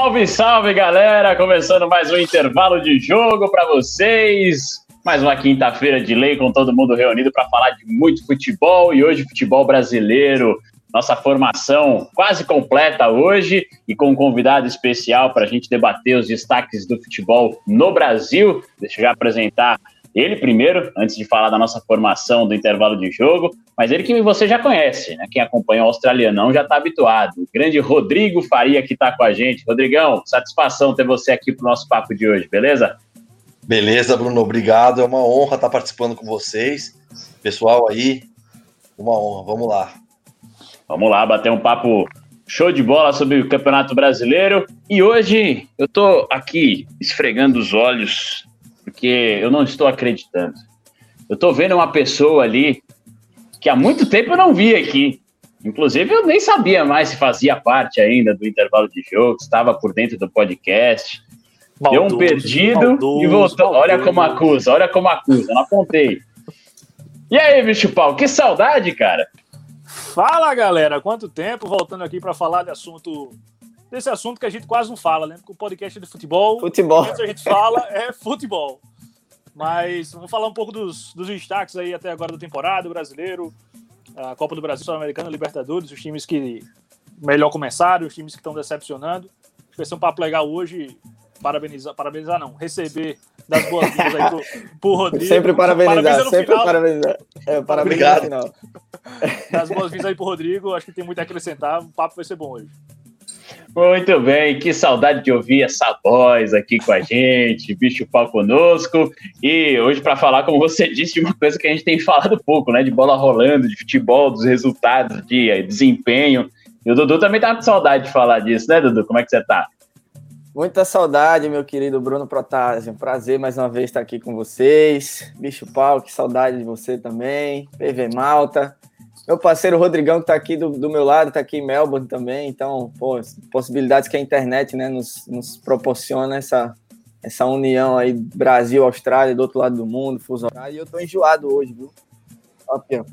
Salve, salve, galera! Começando mais um intervalo de jogo para vocês. Mais uma quinta-feira de lei com todo mundo reunido para falar de muito futebol e hoje futebol brasileiro. Nossa formação quase completa hoje e com um convidado especial para a gente debater os destaques do futebol no Brasil. Deixa eu já apresentar ele primeiro, antes de falar da nossa formação do intervalo de jogo, mas ele que você já conhece, né? Quem acompanha o Australianão já está habituado. O grande Rodrigo Faria que está com a gente. Rodrigão, satisfação ter você aqui para o nosso papo de hoje, beleza? Beleza, Bruno, obrigado. É uma honra estar participando com vocês. Pessoal aí, uma honra. Vamos lá. Vamos lá, bater um papo show de bola sobre o Campeonato Brasileiro. E hoje eu tô aqui esfregando os olhos porque eu não estou acreditando. Eu estou vendo uma pessoa ali que há muito tempo eu não vi aqui. Inclusive, eu nem sabia mais se fazia parte ainda do intervalo de jogo, estava por dentro do podcast. Deu um perdido maldoso, e voltou. Maldoso. Olha como acusa, olha como acusa, não apontei. E aí, bicho pau, que saudade, cara. Fala, galera, quanto tempo voltando aqui para falar de assunto desse assunto que a gente quase não fala, né? Porque o podcast é de futebol. Futebol. O que a gente fala é futebol. Mas vamos falar um pouco dos, dos destaques aí até agora da temporada, o brasileiro, a Copa do Brasil, Sul-Americana, Libertadores, os times que melhor começaram, os times que estão decepcionando. Acho que vai ser um papo legal hoje. Parabenizar, parabenizar não, receber das boas-vindas aí pro, pro Rodrigo. Sempre parabenizar, sempre final. parabenizar. É, parabenizar no final. Das boas-vindas aí pro Rodrigo, acho que tem muito a acrescentar, o papo vai ser bom hoje. Muito bem, que saudade de ouvir essa voz aqui com a gente, bicho pau conosco. E hoje, para falar, como você disse, de uma coisa que a gente tem falado pouco, né? De bola rolando, de futebol, dos resultados, de desempenho. E o Dudu também tá com saudade de falar disso, né, Dudu? Como é que você tá? Muita saudade, meu querido Bruno Protásio. prazer mais uma vez estar aqui com vocês. Bicho pau, que saudade de você também. PV Malta. Meu parceiro Rodrigão, que está aqui do, do, meu lado, está aqui em Melbourne também. Então, pô, possibilidades que a internet né, nos, nos proporciona essa, essa união aí Brasil-Austrália, do outro lado do mundo, fuso horário. E eu tô enjoado hoje, viu? Ó, Pia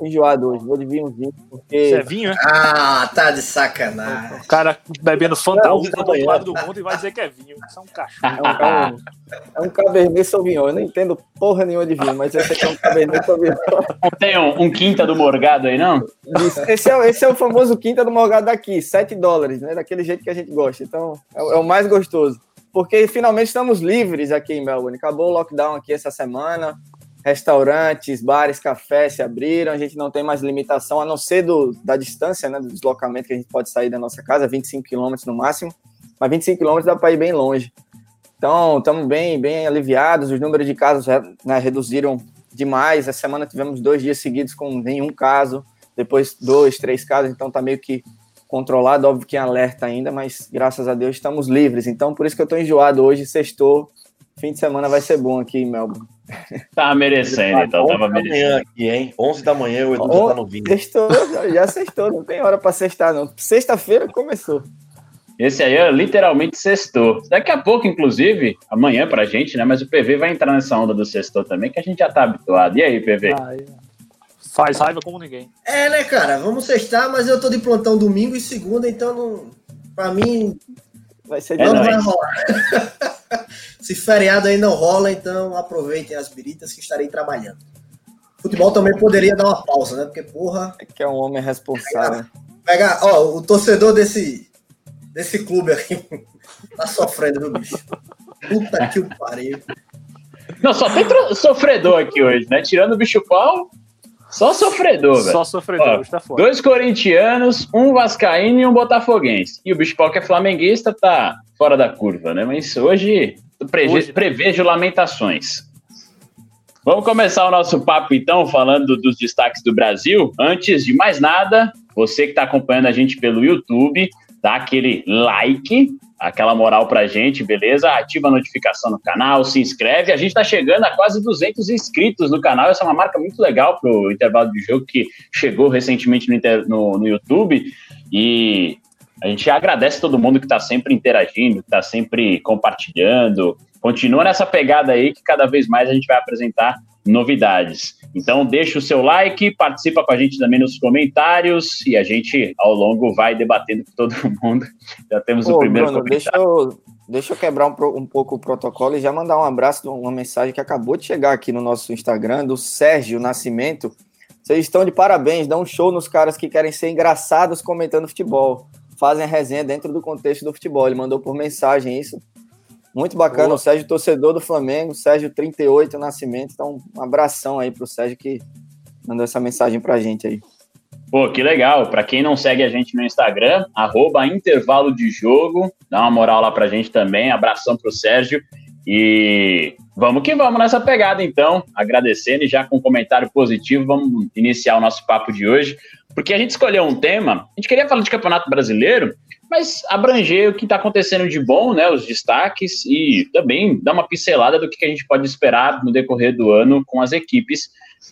enjoado hoje. Vou de vinho vinho, porque. Você é vinho, é? Ah, tá de sacanagem. O cara bebendo Fanta do outro lado do mundo e vai dizer que é vinho. Isso é um cachorro. É um, é um Cabernet Sauvignon. Eu não entendo porra nenhuma de vinho, mas esse aqui é um Cabernet Sauvignon. Tem um, um, quinta do Morgado aí, não? Esse é, esse é o famoso quinta do Morgado daqui, 7 dólares, né? Daquele jeito que a gente gosta. Então, é, é o mais gostoso. Porque finalmente estamos livres aqui em Melbourne. Acabou o lockdown aqui essa semana restaurantes, bares, cafés se abriram, a gente não tem mais limitação, a não ser do, da distância, né, do deslocamento que a gente pode sair da nossa casa, 25 quilômetros no máximo, mas 25 quilômetros dá para ir bem longe. Então, estamos bem, bem aliviados, os números de casos né, reduziram demais, essa semana tivemos dois dias seguidos com nenhum caso, depois dois, três casos, então está meio que controlado, óbvio que em alerta ainda, mas graças a Deus estamos livres, então por isso que eu estou enjoado hoje, sextou, fim de semana vai ser bom aqui em Melbourne. Tava merecendo, então. Tava merecendo. aqui, hein? 11 da manhã o Edu já tá no vinho. Sextou, já sextou, não tem hora pra sextar, não. Sexta-feira começou. Esse aí é literalmente sextou. Daqui a pouco, inclusive, amanhã pra gente, né? Mas o PV vai entrar nessa onda do sextou também, que a gente já tá habituado. E aí, PV? faz raiva como ninguém. É, né, cara? Vamos sextar, mas eu tô de plantão domingo e segunda, então não... pra mim. Vai ser não vai rolar. Se feriado aí não rola, então aproveitem as biritas que estarei trabalhando. Futebol também poderia dar uma pausa, né? Porque, porra. É que é um homem responsável. Pega, ó, o torcedor desse, desse clube aqui tá sofrendo, viu, bicho? Puta que o pariu. Não, só tem sofredor aqui hoje, né? Tirando o bicho pau, só sofredor, velho. Só sofredor, Ó, tá fora. Dois corintianos, um vascaíno e um botafoguense. E o bicho pau que é flamenguista tá fora da curva, né? Mas hoje Hoje... Prevejo lamentações. Vamos começar o nosso papo, então, falando dos destaques do Brasil. Antes de mais nada, você que está acompanhando a gente pelo YouTube, dá aquele like, aquela moral pra gente, beleza? Ativa a notificação no canal, se inscreve. A gente tá chegando a quase 200 inscritos no canal. Essa é uma marca muito legal pro intervalo de jogo que chegou recentemente no, no, no YouTube. E a gente agradece todo mundo que está sempre interagindo, que está sempre compartilhando. Continua nessa pegada aí que cada vez mais a gente vai apresentar novidades. Então deixa o seu like, participa com a gente também nos comentários e a gente ao longo vai debatendo com todo mundo. Já temos Pô, o primeiro Bruno, deixa eu, deixa eu quebrar um, um, pouco o protocolo e já mandar um abraço, uma mensagem que acabou de chegar aqui no nosso Instagram do Sérgio Nascimento. Vocês estão de parabéns, dão um show nos caras que querem ser engraçados comentando futebol. Fazem a resenha dentro do contexto do futebol. Ele mandou por mensagem isso. Muito bacana, Boa. o Sérgio, torcedor do Flamengo, Sérgio 38 Nascimento. Então, um abração aí pro Sérgio que mandou essa mensagem pra gente aí. Pô, que legal. Para quem não segue a gente no Instagram, arroba intervalo de jogo, dá uma moral lá pra gente também. Abração pro Sérgio. E vamos que vamos nessa pegada, então. Agradecendo e já com um comentário positivo, vamos iniciar o nosso papo de hoje. Porque a gente escolheu um tema, a gente queria falar de Campeonato Brasileiro, mas abranger o que está acontecendo de bom, né, os destaques e também dar uma pincelada do que a gente pode esperar no decorrer do ano com as equipes,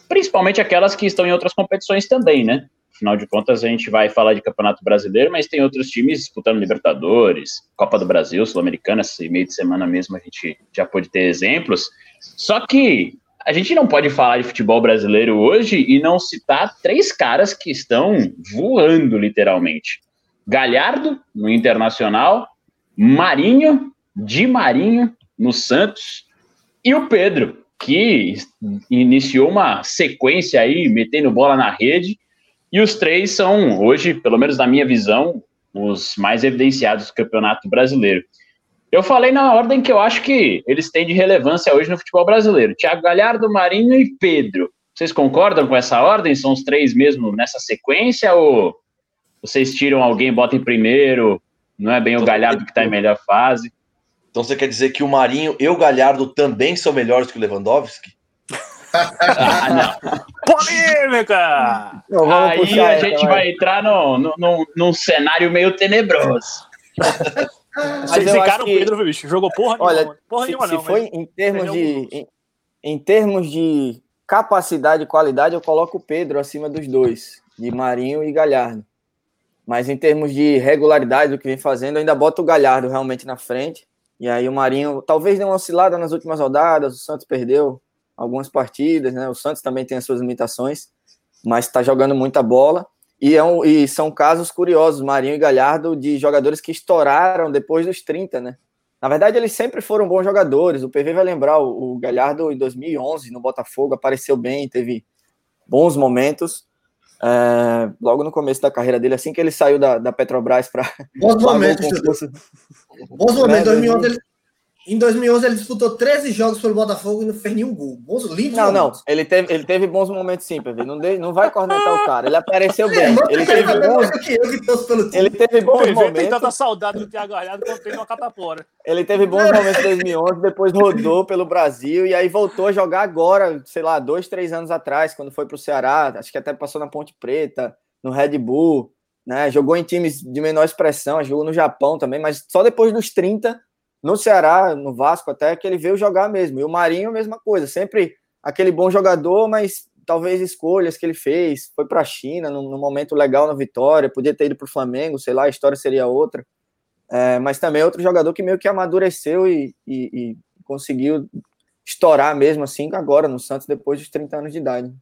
principalmente aquelas que estão em outras competições também, né? Afinal de contas, a gente vai falar de Campeonato Brasileiro, mas tem outros times disputando Libertadores, Copa do Brasil, Sul-Americana, esse meio de semana mesmo a gente já pode ter exemplos. Só que a gente não pode falar de futebol brasileiro hoje e não citar três caras que estão voando, literalmente. Galhardo, no Internacional, Marinho, Di Marinho, no Santos, e o Pedro, que iniciou uma sequência aí, metendo bola na rede, e os três são, hoje, pelo menos na minha visão, os mais evidenciados do Campeonato Brasileiro. Eu falei na ordem que eu acho que eles têm de relevância hoje no futebol brasileiro: Thiago Galhardo, Marinho e Pedro. Vocês concordam com essa ordem? São os três mesmo nessa sequência? Ou vocês tiram alguém, botam em primeiro, não é bem o então, Galhardo que está em melhor fase. Então você quer dizer que o Marinho e o Galhardo também são melhores que o Lewandowski? ah, não. Polêmica! Não, Aí a gente vai, vai entrar no, no, no, num cenário meio tenebroso. Vocês ficaram que... Pedro, bicho. Jogou porra Olha, nenhuma. Porra se, nenhuma, se não, foi em termos de. Em, em, termos de capacidade e qualidade, eu coloco o Pedro acima dos dois, de Marinho e Galhardo. Mas em termos de regularidade do que vem fazendo, ainda boto o Galhardo realmente na frente. E aí o Marinho talvez dê uma oscilada nas últimas rodadas, o Santos perdeu algumas partidas, né? O Santos também tem as suas limitações, mas está jogando muita bola. E, é um, e, são casos curiosos, Marinho e Galhardo, de jogadores que estouraram depois dos 30, né? Na verdade, eles sempre foram bons jogadores. O PV vai lembrar, o Galhardo em 2011 no Botafogo apareceu bem, teve bons momentos, é, logo no começo da carreira dele, assim que ele saiu da, da Petrobras para. Bons momentos, Bons momentos. Em 2011, ele, em 2011 ele disputou 13 jogos pelo Botafogo e não fez nenhum gol. Bons, lindos Não, momentos. não. Ele teve, ele teve bons momentos sim, PV. Não, de, não vai cornetar o cara. Ele apareceu bem. É, ele teve bons. Ele teve bons PV momentos. tem tanta saudade do Thiago Galhardo quanto tem uma catapora. Ele teve bons momentos em 2011, depois rodou pelo Brasil e aí voltou a jogar agora, sei lá, dois, três anos atrás, quando foi para o Ceará. Acho que até passou na Ponte Preta, no Red Bull. Né? Jogou em times de menor expressão, jogou no Japão também, mas só depois dos 30 no Ceará, no Vasco até, que ele veio jogar mesmo. E o Marinho, mesma coisa, sempre aquele bom jogador, mas talvez escolhas que ele fez, foi para a China num, momento legal na Vitória, podia ter ido para o Flamengo, sei lá, a história seria outra. É, mas também outro jogador que meio que amadureceu e, e, e, conseguiu estourar mesmo assim agora no Santos depois dos 30 anos de idade.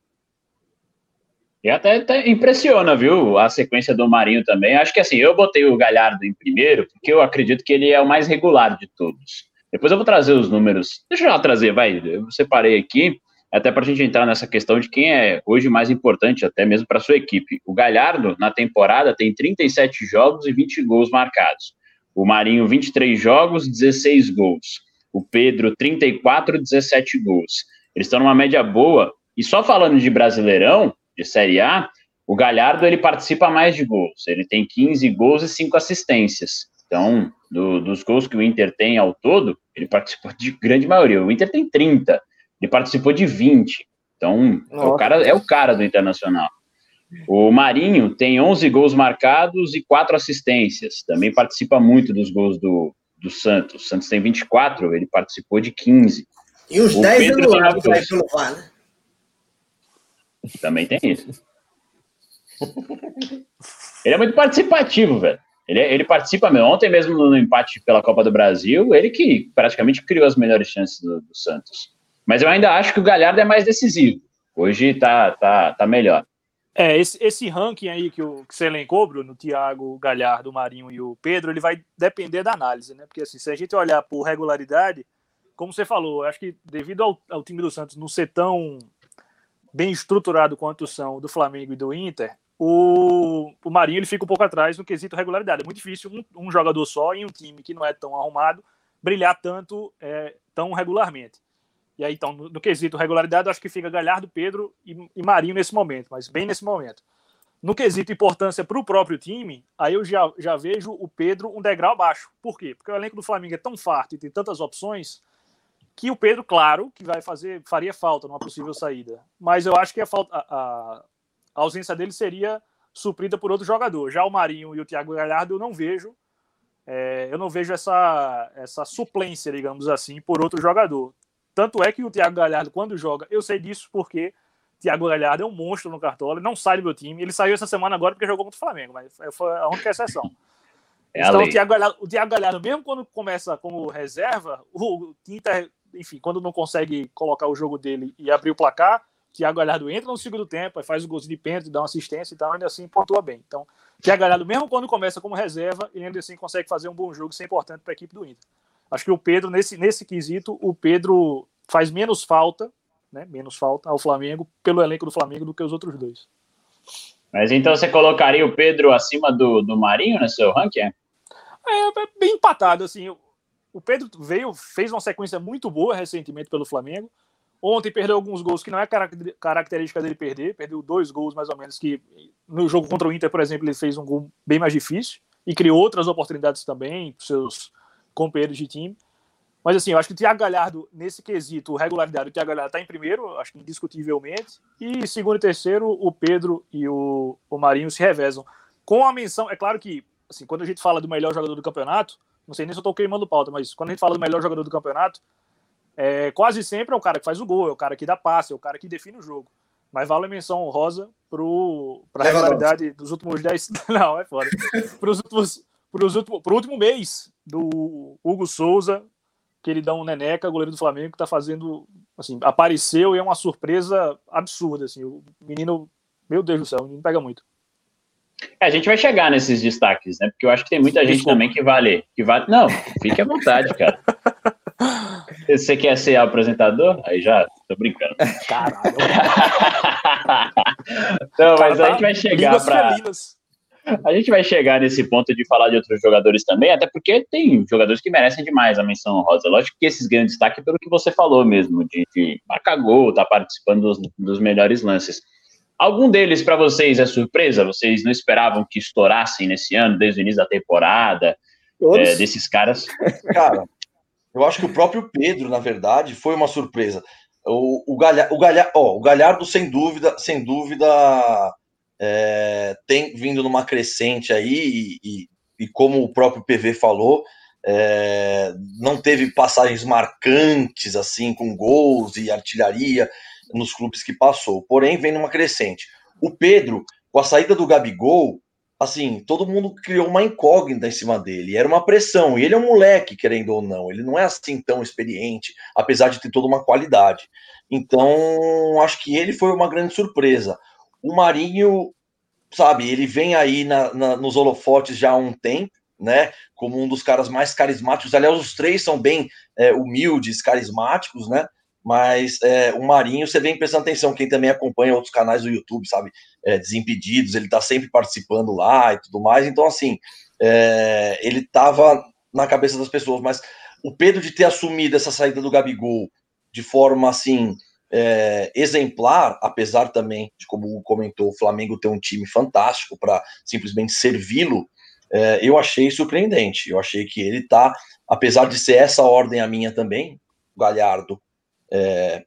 E até, até, impressiona, viu, a sequência do Marinho também. Acho que assim, eu botei o Galhardo em primeiro, porque eu acredito que ele é o mais regular de todos. Depois eu vou trazer os números. Deixa eu já trazer, vai. Eu separei aqui, até para a gente entrar nessa questão de quem é hoje mais importante, até mesmo para sua equipe. O Galhardo, na temporada, tem 37 jogos e 20 gols marcados. O Marinho, 23 jogos, 16 gols. O Pedro, 34, 17 gols. Eles estão numa média boa. E só falando de Brasileirão, de Série A, o Galhardo ele participa mais de gols. Ele tem 15 gols e 5 assistências. Então, do, dos gols que o Inter tem ao todo, ele participou de grande maioria. O Inter tem 30, ele participou de 20. Então, é o cara é o cara do Internacional. O Marinho tem 11 gols marcados e 4 assistências. Também participa muito dos gols do, do Santos. O Santos tem 24, ele participou de 15. E os O 10 Pedro anulados 14. aí pelo VAR, né? Também tem isso. Ele é muito participativo, velho. Ele, ele participa mesmo. Ontem mesmo no empate pela Copa do Brasil, ele que praticamente criou as melhores chances do, do Santos. Mas eu ainda acho que o Galhardo é mais decisivo. Hoje tá, tá, tá melhor. É, esse, esse ranking aí que, o, que você elencou, Bruno, Thiago, Galhardo, Marinho e o Pedro, ele vai depender da análise, né? Porque assim, se a gente olhar por regularidade, como você falou, acho que devido ao, ao time do Santos não ser tão bem estruturado quanto são do Flamengo e do Inter, o, o Marinho ele fica um pouco atrás no quesito regularidade. É muito difícil um, um jogador só em um time que não é tão arrumado brilhar tanto, é, tão regularmente. E aí, então, no, no quesito regularidade, acho que fica Galhardo, Pedro e, e Marinho nesse momento, mas bem nesse momento. No quesito importância para o próprio time, aí eu já, já vejo o Pedro um degrau abaixo. Por qué? Porque o elenco do Flamengo é tão farto e tem tantas opções que o Pedro, claro, que vai fazer, faria falta numa possível saída. Mas eu acho que a, falta, a, a ausência dele seria suprida por outro jogador. Já o Marinho e o Thiago Galhardo eu não vejo. é, eu não vejo essa, essa suplência, digamos assim, por outro jogador. Tanto é que o Thiago Galhardo, quando joga, eu sei disso porque Thiago Galhardo é um monstro no Cartola, não sai do meu time. Ele saiu essa semana agora porque jogou contra o Flamengo, mas foi a única exceção. É então, o Thiago, Galhardo, o Thiago Galhardo, mesmo quando começa como reserva, o Inter, enfim, quando não consegue colocar o jogo dele e abrir o placar, Thiago Galhardo entra no segundo tempo, aí faz o golzinho de pênalti, dá uma assistência e tal, ainda assim pontua bem. Então, Thiago Galhardo, mesmo quando começa como reserva, ele ainda assim consegue fazer um bom jogo, isso é importante para a equipe do Inter. Acho que o Pedro, nesse, nesse quesito, o Pedro faz menos falta, né, menos falta ao Flamengo, pelo elenco do Flamengo, do que os outros dois. Mas então você colocaria o Pedro acima do, do Marinho no seu ranking? É, é bem empatado, assim. O- Pedro veio, fez uma sequência muito boa recentemente pelo Flamengo. Ontem perdeu alguns gols que não é carac- característica dele perder. Perdeu dois gols, mais ou menos, que no jogo contra o Inter, por exemplo, ele fez um gol bem mais difícil e criou outras oportunidades também para seus companheiros de time. Mas assim, eu acho que o Thiago Galhardo, nesse quesito, regularidade, o Thiago Galhardo está em primeiro, acho que indiscutivelmente. E segundo e terceiro, o Pedro e o, o Marinho se revezam. Com a menção, é claro que, assim, quando a gente fala do melhor jogador do campeonato, não sei nem se eu tô queimando pauta, mas quando a gente fala do melhor jogador do campeonato, é, quase sempre é o cara que faz o gol, é o cara que dá passe, é o cara que define o jogo. Mas vale a menção honrosa para a Lewandowski. regularidade dos últimos 10. Não, é foda. Para os últimos. Pros últimos, pro último mês do Hugo Souza, que ele dá um neneca, goleiro do Flamengo, que tá fazendo. Assim, apareceu e é uma surpresa absurda. Assim, o menino. Meu Deus do céu, o menino pega muito. É, a gente vai chegar nesses destaques, né? Porque eu acho que tem muita gente Desculpa. também que vale, que vale. Não, fique à vontade, cara. Você quer ser apresentador? Aí já, tô brincando. Caralho. Não, mas a gente vai chegar para a gente vai chegar nesse ponto de falar de outros jogadores também, até porque tem jogadores que merecem demais a menção honrosa. Lógico que esses ganham destaque pelo que você falou mesmo, de, de marcar gol, tá participando dos, dos melhores lances. Algum deles para vocês é surpresa? Vocês não esperavam que estourassem nesse ano, desde o início da temporada, Todos. é, desses caras? Cara, eu acho que o próprio Pedro, na verdade, foi uma surpresa. O, o, Galha, o, Galha, ó, o Galhardo, sem dúvida, sem dúvida, é, tem vindo numa crescente aí, e, e, e como o próprio PV falou, é, não teve passagens marcantes assim, com gols e artilharia nos clubes que passou, porém vem numa crescente. O Pedro, com a saída do Gabigol, assim, todo mundo criou uma incógnita em cima dele. Era uma pressão. E ele é um moleque, querendo ou não. Ele não é assim tão experiente, apesar de ter toda uma qualidade. Então, acho que ele foi uma grande surpresa. O Marinho, sabe, ele vem aí na, na, nos holofotes já há um tempo, né? Como um dos caras mais carismáticos. Aliás, os três são bem é, humildes, carismáticos, né? Mas é, o Marinho, você vem prestando atenção, quem também acompanha outros canais do YouTube, sabe? É, Desimpedidos, ele tá sempre participando lá e tudo mais. Então, assim, é, ele tava na cabeça das pessoas. Mas o Pedro de ter assumido essa saída do Gabigol de forma, assim, é, exemplar, apesar também de, como comentou, o Flamengo ter um time fantástico para simplesmente servi-lo, é, eu achei surpreendente. Eu achei que ele tá, apesar de ser essa ordem a minha também, Galhardo, é,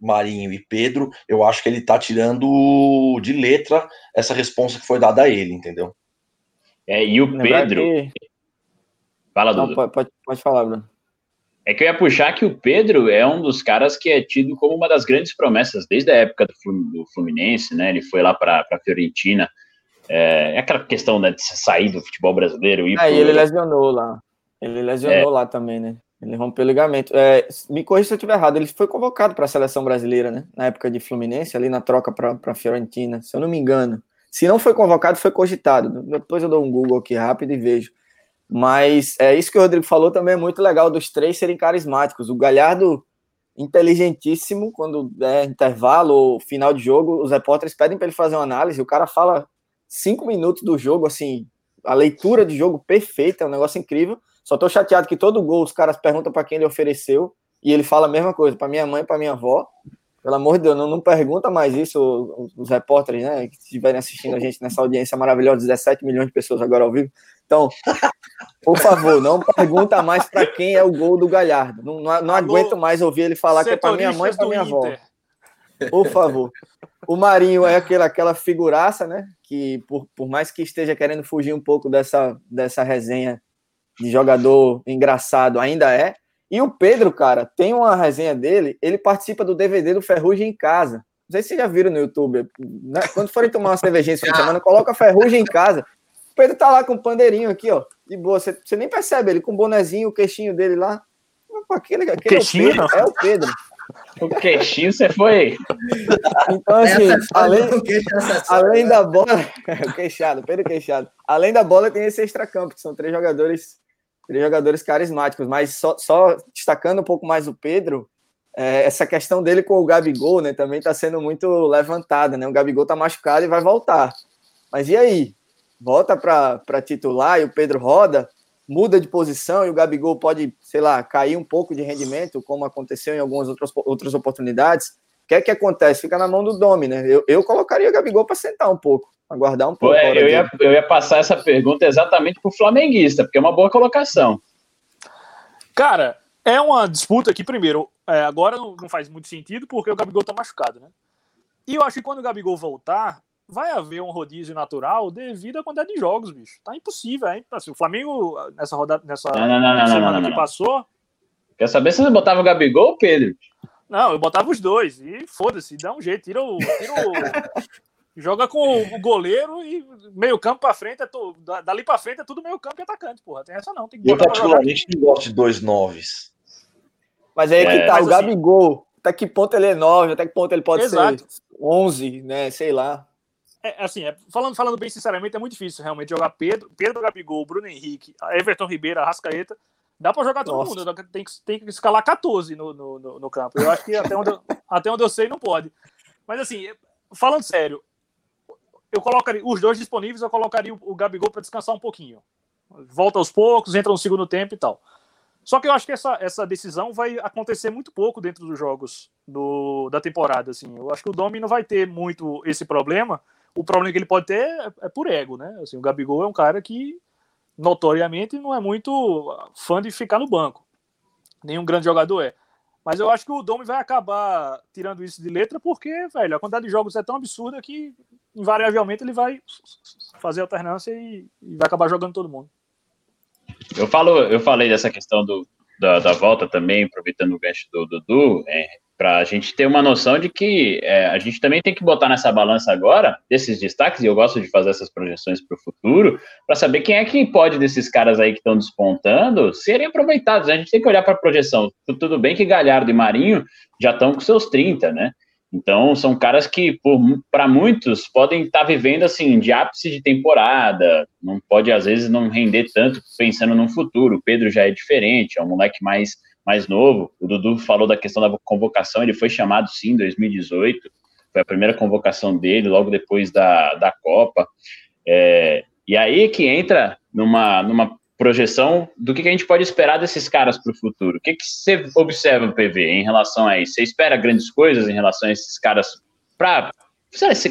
Marinho e Pedro, eu acho que ele tá tirando de letra essa resposta que foi dada a ele, entendeu? É, e o Pedro. Que... Fala, Dudu. Não, pode, pode falar, Bruno. É que eu ia puxar que o Pedro é um dos caras que é tido como uma das grandes promessas desde a época do Fluminense, né? Ele foi lá para a Fiorentina. É, é, aquela questão né, de sair do futebol brasileiro. E é, pro... ele lesionou lá. Ele lesionou é. lá também, né? Ele rompeu o ligamento. É, me corrija se eu estiver errado. Ele foi convocado para a seleção brasileira, né? Na época de Fluminense, ali na troca para a Fiorentina, se eu não me engano. Se não foi convocado, foi cogitado. Depois eu dou um Google aqui rápido e vejo. Mas é isso que o Rodrigo falou também é muito legal dos três serem carismáticos. O Galhardo inteligentíssimo quando é intervalo ou final de jogo, os repórteres pedem para ele fazer uma análise, o cara fala cinco minutos do jogo, assim, a leitura de jogo perfeita, é um negócio incrível. Só tô chateado que todo gol os caras perguntam para quem ele ofereceu e ele fala a mesma coisa para minha mãe, para minha avó. Pelo amor de Deus, não, não pergunta mais isso os, repórteres, né, que estiverem assistindo a gente nessa audiência maravilhosa, 17 milhões de pessoas agora ao vivo. Então, por favor, não pergunta mais para quem é o gol do Galhardo. Não, não, não aguento mais ouvir ele falar que é para minha mãe e para minha avó. Por favor. O Marinho é aquela, aquela figuraça, né? Que por, por mais que esteja querendo fugir um pouco dessa, dessa resenha de jogador engraçado, ainda é. E o Pedro, cara, tem uma resenha dele, ele participa do DVD do Ferrugem em casa. Não sei se vocês já viram no YouTube. Né? Quando forem tomar uma cervejinha esse fim de semana, coloca Ferrugem em casa. O Pedro tá lá com o pandeirinho aqui, ó. De boa. Você, você nem percebe ele com o bonezinho, o queixinho dele lá. Aquele, aquele queixinho, é, o Pedro, é o Pedro. O queixinho você foi. Então, assim, além, além da bola. o queixado, Pedro Queixado. Além da bola, tem esse extracampo, que são três jogadores três jogadores carismáticos, mas só, só destacando um pouco mais o Pedro, é, essa questão dele com o Gabigol, né, também está sendo muito levantada, né? O Gabigol está machucado e vai voltar. Mas e aí? Volta para titular e o Pedro roda, muda de posição e o Gabigol pode, sei lá, cair um pouco de rendimento, como aconteceu em algumas outras, outras oportunidades. O que é que acontece? Fica na mão do Domi, né? Eu, eu colocaria o Gabigol para sentar um pouco aguardar um pouco. É, eu, ia, eu ia passar essa pergunta exatamente para o flamenguista, porque é uma boa colocação. Cara, é uma disputa que, primeiro, é, agora não, não, faz muito sentido, porque o Gabigol tá machucado, né? E eu acho que quando o Gabigol voltar, vai haver um rodízio natural devido à quantidade de jogos, bicho. Tá impossível, hein? Assim, o Flamengo, nessa rodada, nessa não, não, não, semana que passou. Quer saber se você botava o Gabigol ou Pedro? Não, eu botava os dois. E foda-se, dá um jeito, tira o. Tira o Joga com o goleiro e meio campo pra frente, é to... dali pra frente é tudo meio campo e atacante, porra. Tem essa não. Tem que eu particularmente não gosto de dois noves. Mas aí é, que tá, o assim, Gabigol, até que ponto ele é nove, até que ponto ele pode exato. ser onze, né, sei lá. É, assim, é, falando, falando bem sinceramente, é muito difícil realmente jogar Pedro, Pedro Gabigol, Bruno Henrique, Everton Ribeiro, Arrascaeta. Dá pra jogar todo Nossa. mundo, tem que, tem que escalar 14 no, no, no, no campo. Eu acho que até onde eu, até onde eu sei não pode. Mas assim, falando sério, eu colocaria os dois disponíveis, eu colocaria o, o Gabigol para descansar um pouquinho. Volta aos poucos, entra no segundo tempo e tal. Só que eu acho que essa, essa decisão vai acontecer muito pouco dentro dos jogos do, da temporada. Assim. Eu acho que o Domi não vai ter muito esse problema. O problema que ele pode ter é, é por ego, né? Assim, o Gabigol é um cara que notoriamente não é muito fã de ficar no banco. Nenhum grande jogador é. Mas eu acho que o Domi vai acabar tirando isso de letra porque, velho, a quantidade de jogos é tão absurda que invariavelmente ele vai fazer alternância e, e vai acabar jogando todo mundo. Eu falo, eu falei dessa questão do, da, da volta também, aproveitando o gancho do Dudu, é, para a gente ter uma noção de que é, a gente também tem que botar nessa balança agora desses destaques, e eu gosto de fazer essas projeções para o futuro, para saber quem é que pode desses caras aí que estão despontando serem aproveitados. Né? A gente tem que olhar para a projeção. Tudo bem que Galhardo e Marinho já estão com seus 30, né? Então, são caras que, para muitos, podem estar tá vivendo assim, de ápice de temporada, não pode, às vezes, não render tanto pensando no futuro. O Pedro já é diferente, é um moleque mais mais novo. O Dudu falou da questão da convocação, ele foi chamado sim em 2018, foi a primeira convocação dele, logo depois da, da Copa. É, e aí que entra numa, numa projeção do que, que a gente pode esperar desses caras para o futuro. O que, que você observa, PV, em relação a isso? Você espera grandes coisas em relação a esses caras para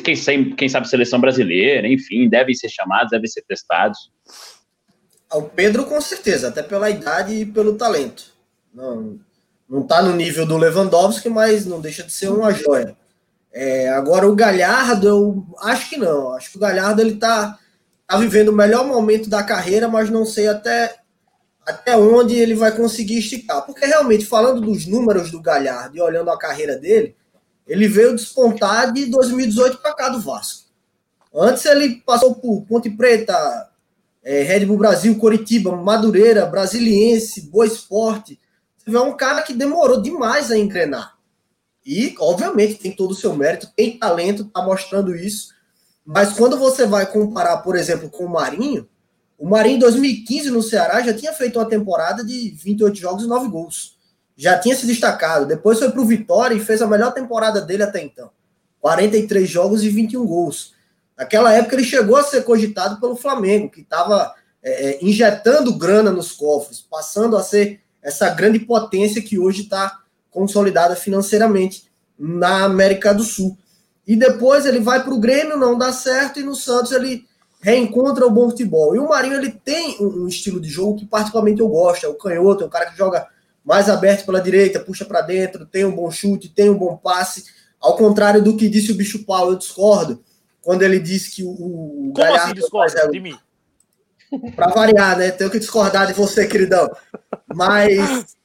quem, quem sabe seleção brasileira, enfim, devem ser chamados, devem ser testados. O Pedro, com certeza, até pela idade e pelo talento. Não, Não está no nível do Lewandowski, mas não deixa de ser uma joia. É, agora o Galhardo, eu acho que não. Acho que o Galhardo ele tá, tá vivendo o melhor momento da carreira, mas não sei até, até onde ele vai conseguir esticar. Porque realmente, falando dos números do Galhardo e olhando a carreira dele, ele veio despontar de 2018 para cá do Vasco. Antes ele passou por Ponte Preta, é, Red Bull Brasil, Coritiba, Madureira, Brasiliense, Boa Esporte. Vê um cara que demorou demais a engrenar. E, obviamente, tem todo o seu mérito, tem talento, tá mostrando isso. Mas quando você vai comparar, por exemplo, com o Marinho, o Marinho em 2015 no Ceará já tinha feito uma temporada de 28 jogos e 9 gols. Já tinha se destacado. Depois foi para o Vitória e fez a melhor temporada dele até então. 43 jogos e 21 gols. Naquela época ele chegou a ser cogitado pelo Flamengo, que estava é, é, injetando grana nos cofres, passando a ser essa grande potência que hoje está consolidada financeiramente na América do Sul. E depois ele vai para o Grêmio, não dá certo, e no Santos ele reencontra o bom futebol. E o Marinho ele tem um estilo de jogo que particularmente eu gosto, é o canhoto, é um cara que joga mais aberto pela direita, puxa para dentro, tem um bom chute, tem um bom passe. Ao contrário do que disse o Bicho Paulo, eu discordo, quando ele disse que o, o Como Galhardo assim discorda de mim? Para variar, né? Tenho que discordar de você, queridão. Mas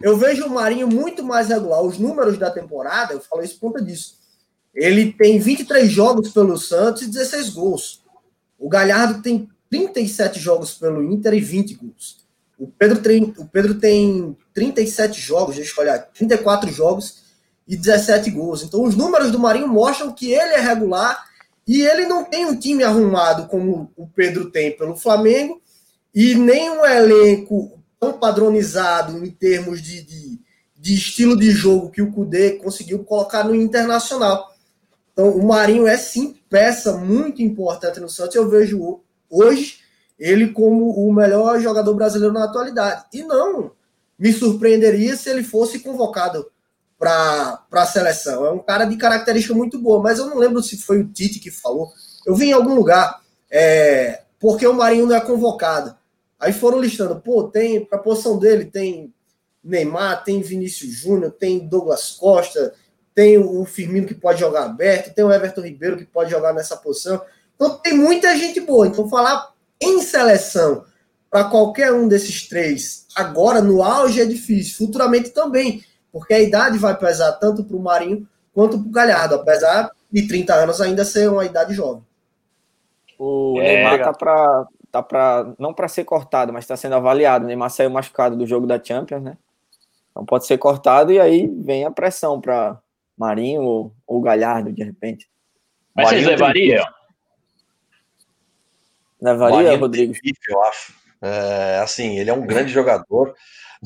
eu vejo o Marinho muito mais regular. Os números da temporada, eu falei isso por conta disso. Ele tem 23 jogos pelo Santos e 16 gols. O Galhardo tem 37 jogos pelo Inter e 20 gols. O Pedro tem, o Pedro tem 37 jogos, deixa eu olhar, 34 jogos e 17 gols. Então os números do Marinho mostram que ele é regular e ele não tem um time arrumado como o Pedro tem pelo Flamengo e nem um elenco tão padronizado em termos de, de, de estilo de jogo que o Cudê conseguiu colocar no Internacional. Então, o Marinho é sim peça muito importante no Santos. Eu vejo hoje ele como o melhor jogador brasileiro na atualidade. E não me surpreenderia se ele fosse convocado para a seleção. É um cara de característica muito boa, mas eu não lembro se foi o Tite que falou. Eu vi em algum lugar, é, porque o Marinho não é convocado. Aí foram listando, pô, tem, para a posição dele, tem Neymar, tem Vinícius Júnior, tem Douglas Costa, tem o Firmino que pode jogar aberto, tem o Everton Ribeiro que pode jogar nessa posição. Então tem muita gente boa. Então falar em seleção para qualquer um desses três agora no auge é difícil, futuramente também, porque a idade vai pesar tanto para o Marinho quanto para o Galhardo, apesar de 30 anos ainda ser uma idade jovem. O é, Neymar tá para tá para não para ser cortado, mas está sendo avaliado. O Neymar saiu machucado do jogo da Champions, né? Então pode ser cortado e aí vem a pressão para Marinho ou, ou Galhardo de repente. Mas vocês levariam? Levaria, Marinho Rodrigo? eu acho. É, assim, ele é um grande jogador,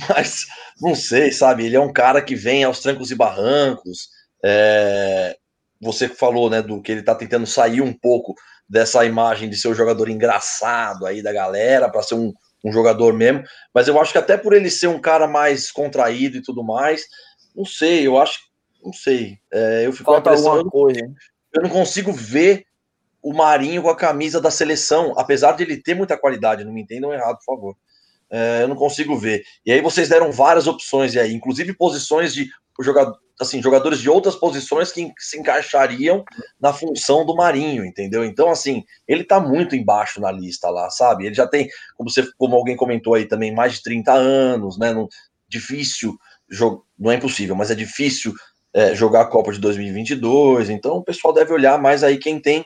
mas não sei, sabe? Ele é um cara que vem aos trancos e barrancos. É, você falou, né, do que ele tá tentando sair um pouco dessa imagem de ser o um jogador engraçado aí da galera, para ser um, um jogador mesmo. Mas eu acho que até por ele ser um cara mais contraído e tudo mais, não sei, eu acho, não sei. É, eu fico Falta alguma coisa. Eu não consigo ver o Marinho com a camisa da seleção, apesar de ele ter muita qualidade, não me entendam errado, por favor. É, eu não consigo ver. E aí vocês deram várias opções aí, inclusive posições de jogador, assim, jogadores de outras posições que se encaixariam na função do Marinho, entendeu? Então, assim, ele tá muito embaixo na lista lá, sabe? Ele já tem, como você, como alguém comentou aí também, mais de 30 anos, né? Difícil, não é impossível, mas é difícil é, jogar a Copa de 2022. Então, o pessoal deve olhar mais aí quem tem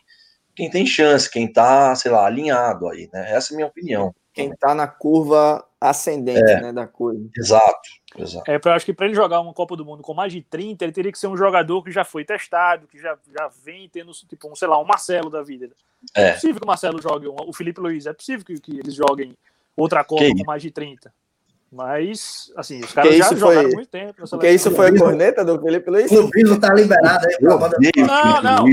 quem tem chance, quem tá, sei lá, alinhado aí, né? Essa é a minha opinião. Quem tá na curva ascendente, é, né, da coisa. Exato. Exato. É, eu acho que para ele jogar uma Copa do Mundo com mais de 30, ele teria que ser um jogador que já foi testado, que já, já vem tendo, tipo, um, sei lá, um Marcelo da vida. É, é possível que o Marcelo jogue, um, o Felipe Luiz, é possível que, que eles joguem outra Copa que com mais de 30. Mas, assim, os caras já jogaram foi... muito tempo. Porque isso foi a corneta do Felipe Luiz? O Clubismo tá liberado aí. Não, não,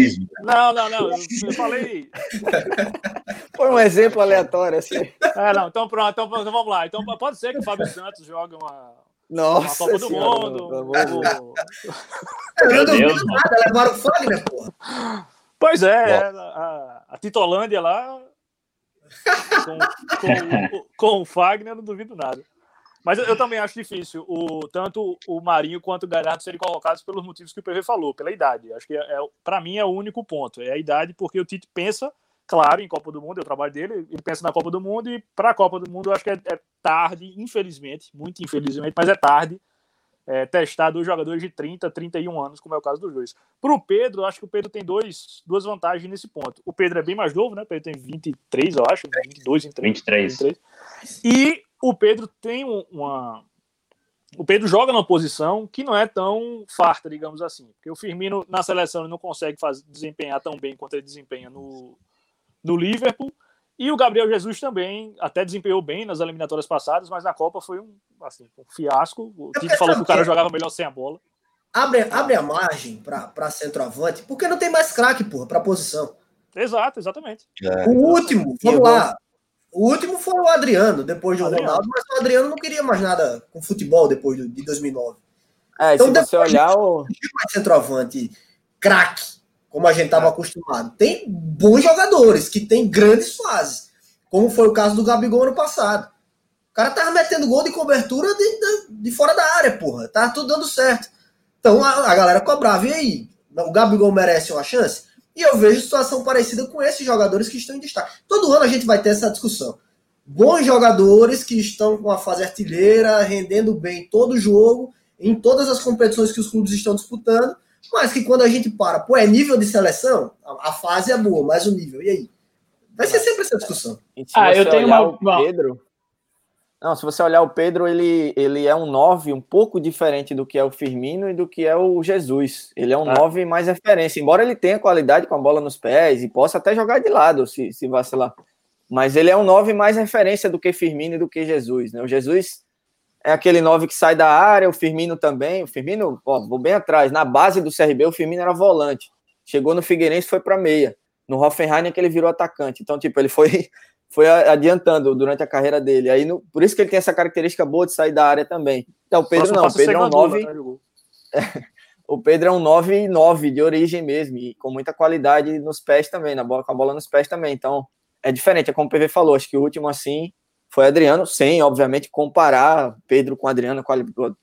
não, não, não, eu falei... Foi um exemplo aleatório, assim. É, não, então pronto, então, então vamos lá. Então pode ser que o Fábio Santos jogue uma, nossa, uma Copa do Mundo. Eu não duvido nada, levaram o Fagner, porra. Pois é, a, a Titolândia lá, com, com, com o Fagner, eu não duvido nada. Mas eu, eu, também acho difícil o, tanto o Marinho quanto o Galhardo serem colocados pelos motivos que o PV falou, pela idade. Acho que é, é para mim é o único ponto. É a idade, porque o Tite pensa, claro, em Copa do Mundo, é o trabalho dele, ele pensa na Copa do Mundo e para a Copa do Mundo eu acho que é, é, tarde, infelizmente, muito infelizmente, mas é tarde é, testar dois jogadores de 30, 31 anos, como é o caso dos dois. Para o Pedro, acho que o Pedro tem dois, duas vantagens nesse ponto. O Pedro é bem mais novo, né? O Pedro tem 23, eu acho, 22 em 3, 23. 23. E o Pedro tem uma. O Pedro joga numa posição que não é tão farta, digamos assim. Porque o Firmino na seleção não consegue fazer, desempenhar tão bem quanto ele desempenha no, no Liverpool. E o Gabriel Jesus também até desempenhou bem nas eliminatórias passadas, mas na Copa foi um, assim, um fiasco. O Tite falou que o cara jogava melhor sem a bola. Abre, abre a margem para centroavante, porque não tem mais craque, porra, para posição. Exato, exatamente. É. O último, vamos lá. O último foi o Adriano, depois do Adriano. Ronaldo, mas o Adriano não queria mais nada com futebol depois de 2009. É, então, se você olhar o. Mais centroavante, craque, como a gente estava é. acostumado. Tem bons jogadores que têm grandes fases, como foi o caso do Gabigol ano passado. O cara tava metendo gol de cobertura de, de, de fora da área, porra. Tava tudo dando certo. Então a, a galera cobrava. E aí? O Gabigol merece uma chance? E eu vejo situação parecida com esses jogadores que estão em destaque. Todo ano a gente vai ter essa discussão. Bons jogadores que estão com a fase artilheira, rendendo bem todo jogo, em todas as competições que os clubes estão disputando, mas que quando a gente para, pô, é nível de seleção, a, a fase é boa, mas o nível, e aí? Vai ser sempre essa discussão. Ah, eu tenho uma... Pedro, não, se você olhar o Pedro, ele, ele é um 9 um pouco diferente do que é o Firmino e do que é o Jesus. Ele é um ah. 9 mais referência, embora ele tenha qualidade com a bola nos pés e possa até jogar de lado se, se vacilar. Mas ele é um 9 mais referência do que Firmino e do que Jesus. Né? O Jesus é aquele 9 que sai da área, o Firmino também. O Firmino, ó, vou bem atrás, na base do CRB, o Firmino era volante. Chegou no Figueirense foi para meia. No Hoffenheim é que ele virou atacante. Então, tipo, ele foi foi adiantando durante a carreira dele. Aí, no, por isso que ele tem essa característica boa de sair da área também. Então, o Pedro não, o Pedro é um 9. o Pedro é um 9 e 9 de origem mesmo, e com muita qualidade nos pés também, na bola, com a bola nos pés também. Então, é diferente, é como o PV falou, acho que o último assim foi Adriano, sem, obviamente, comparar Pedro com Adriano.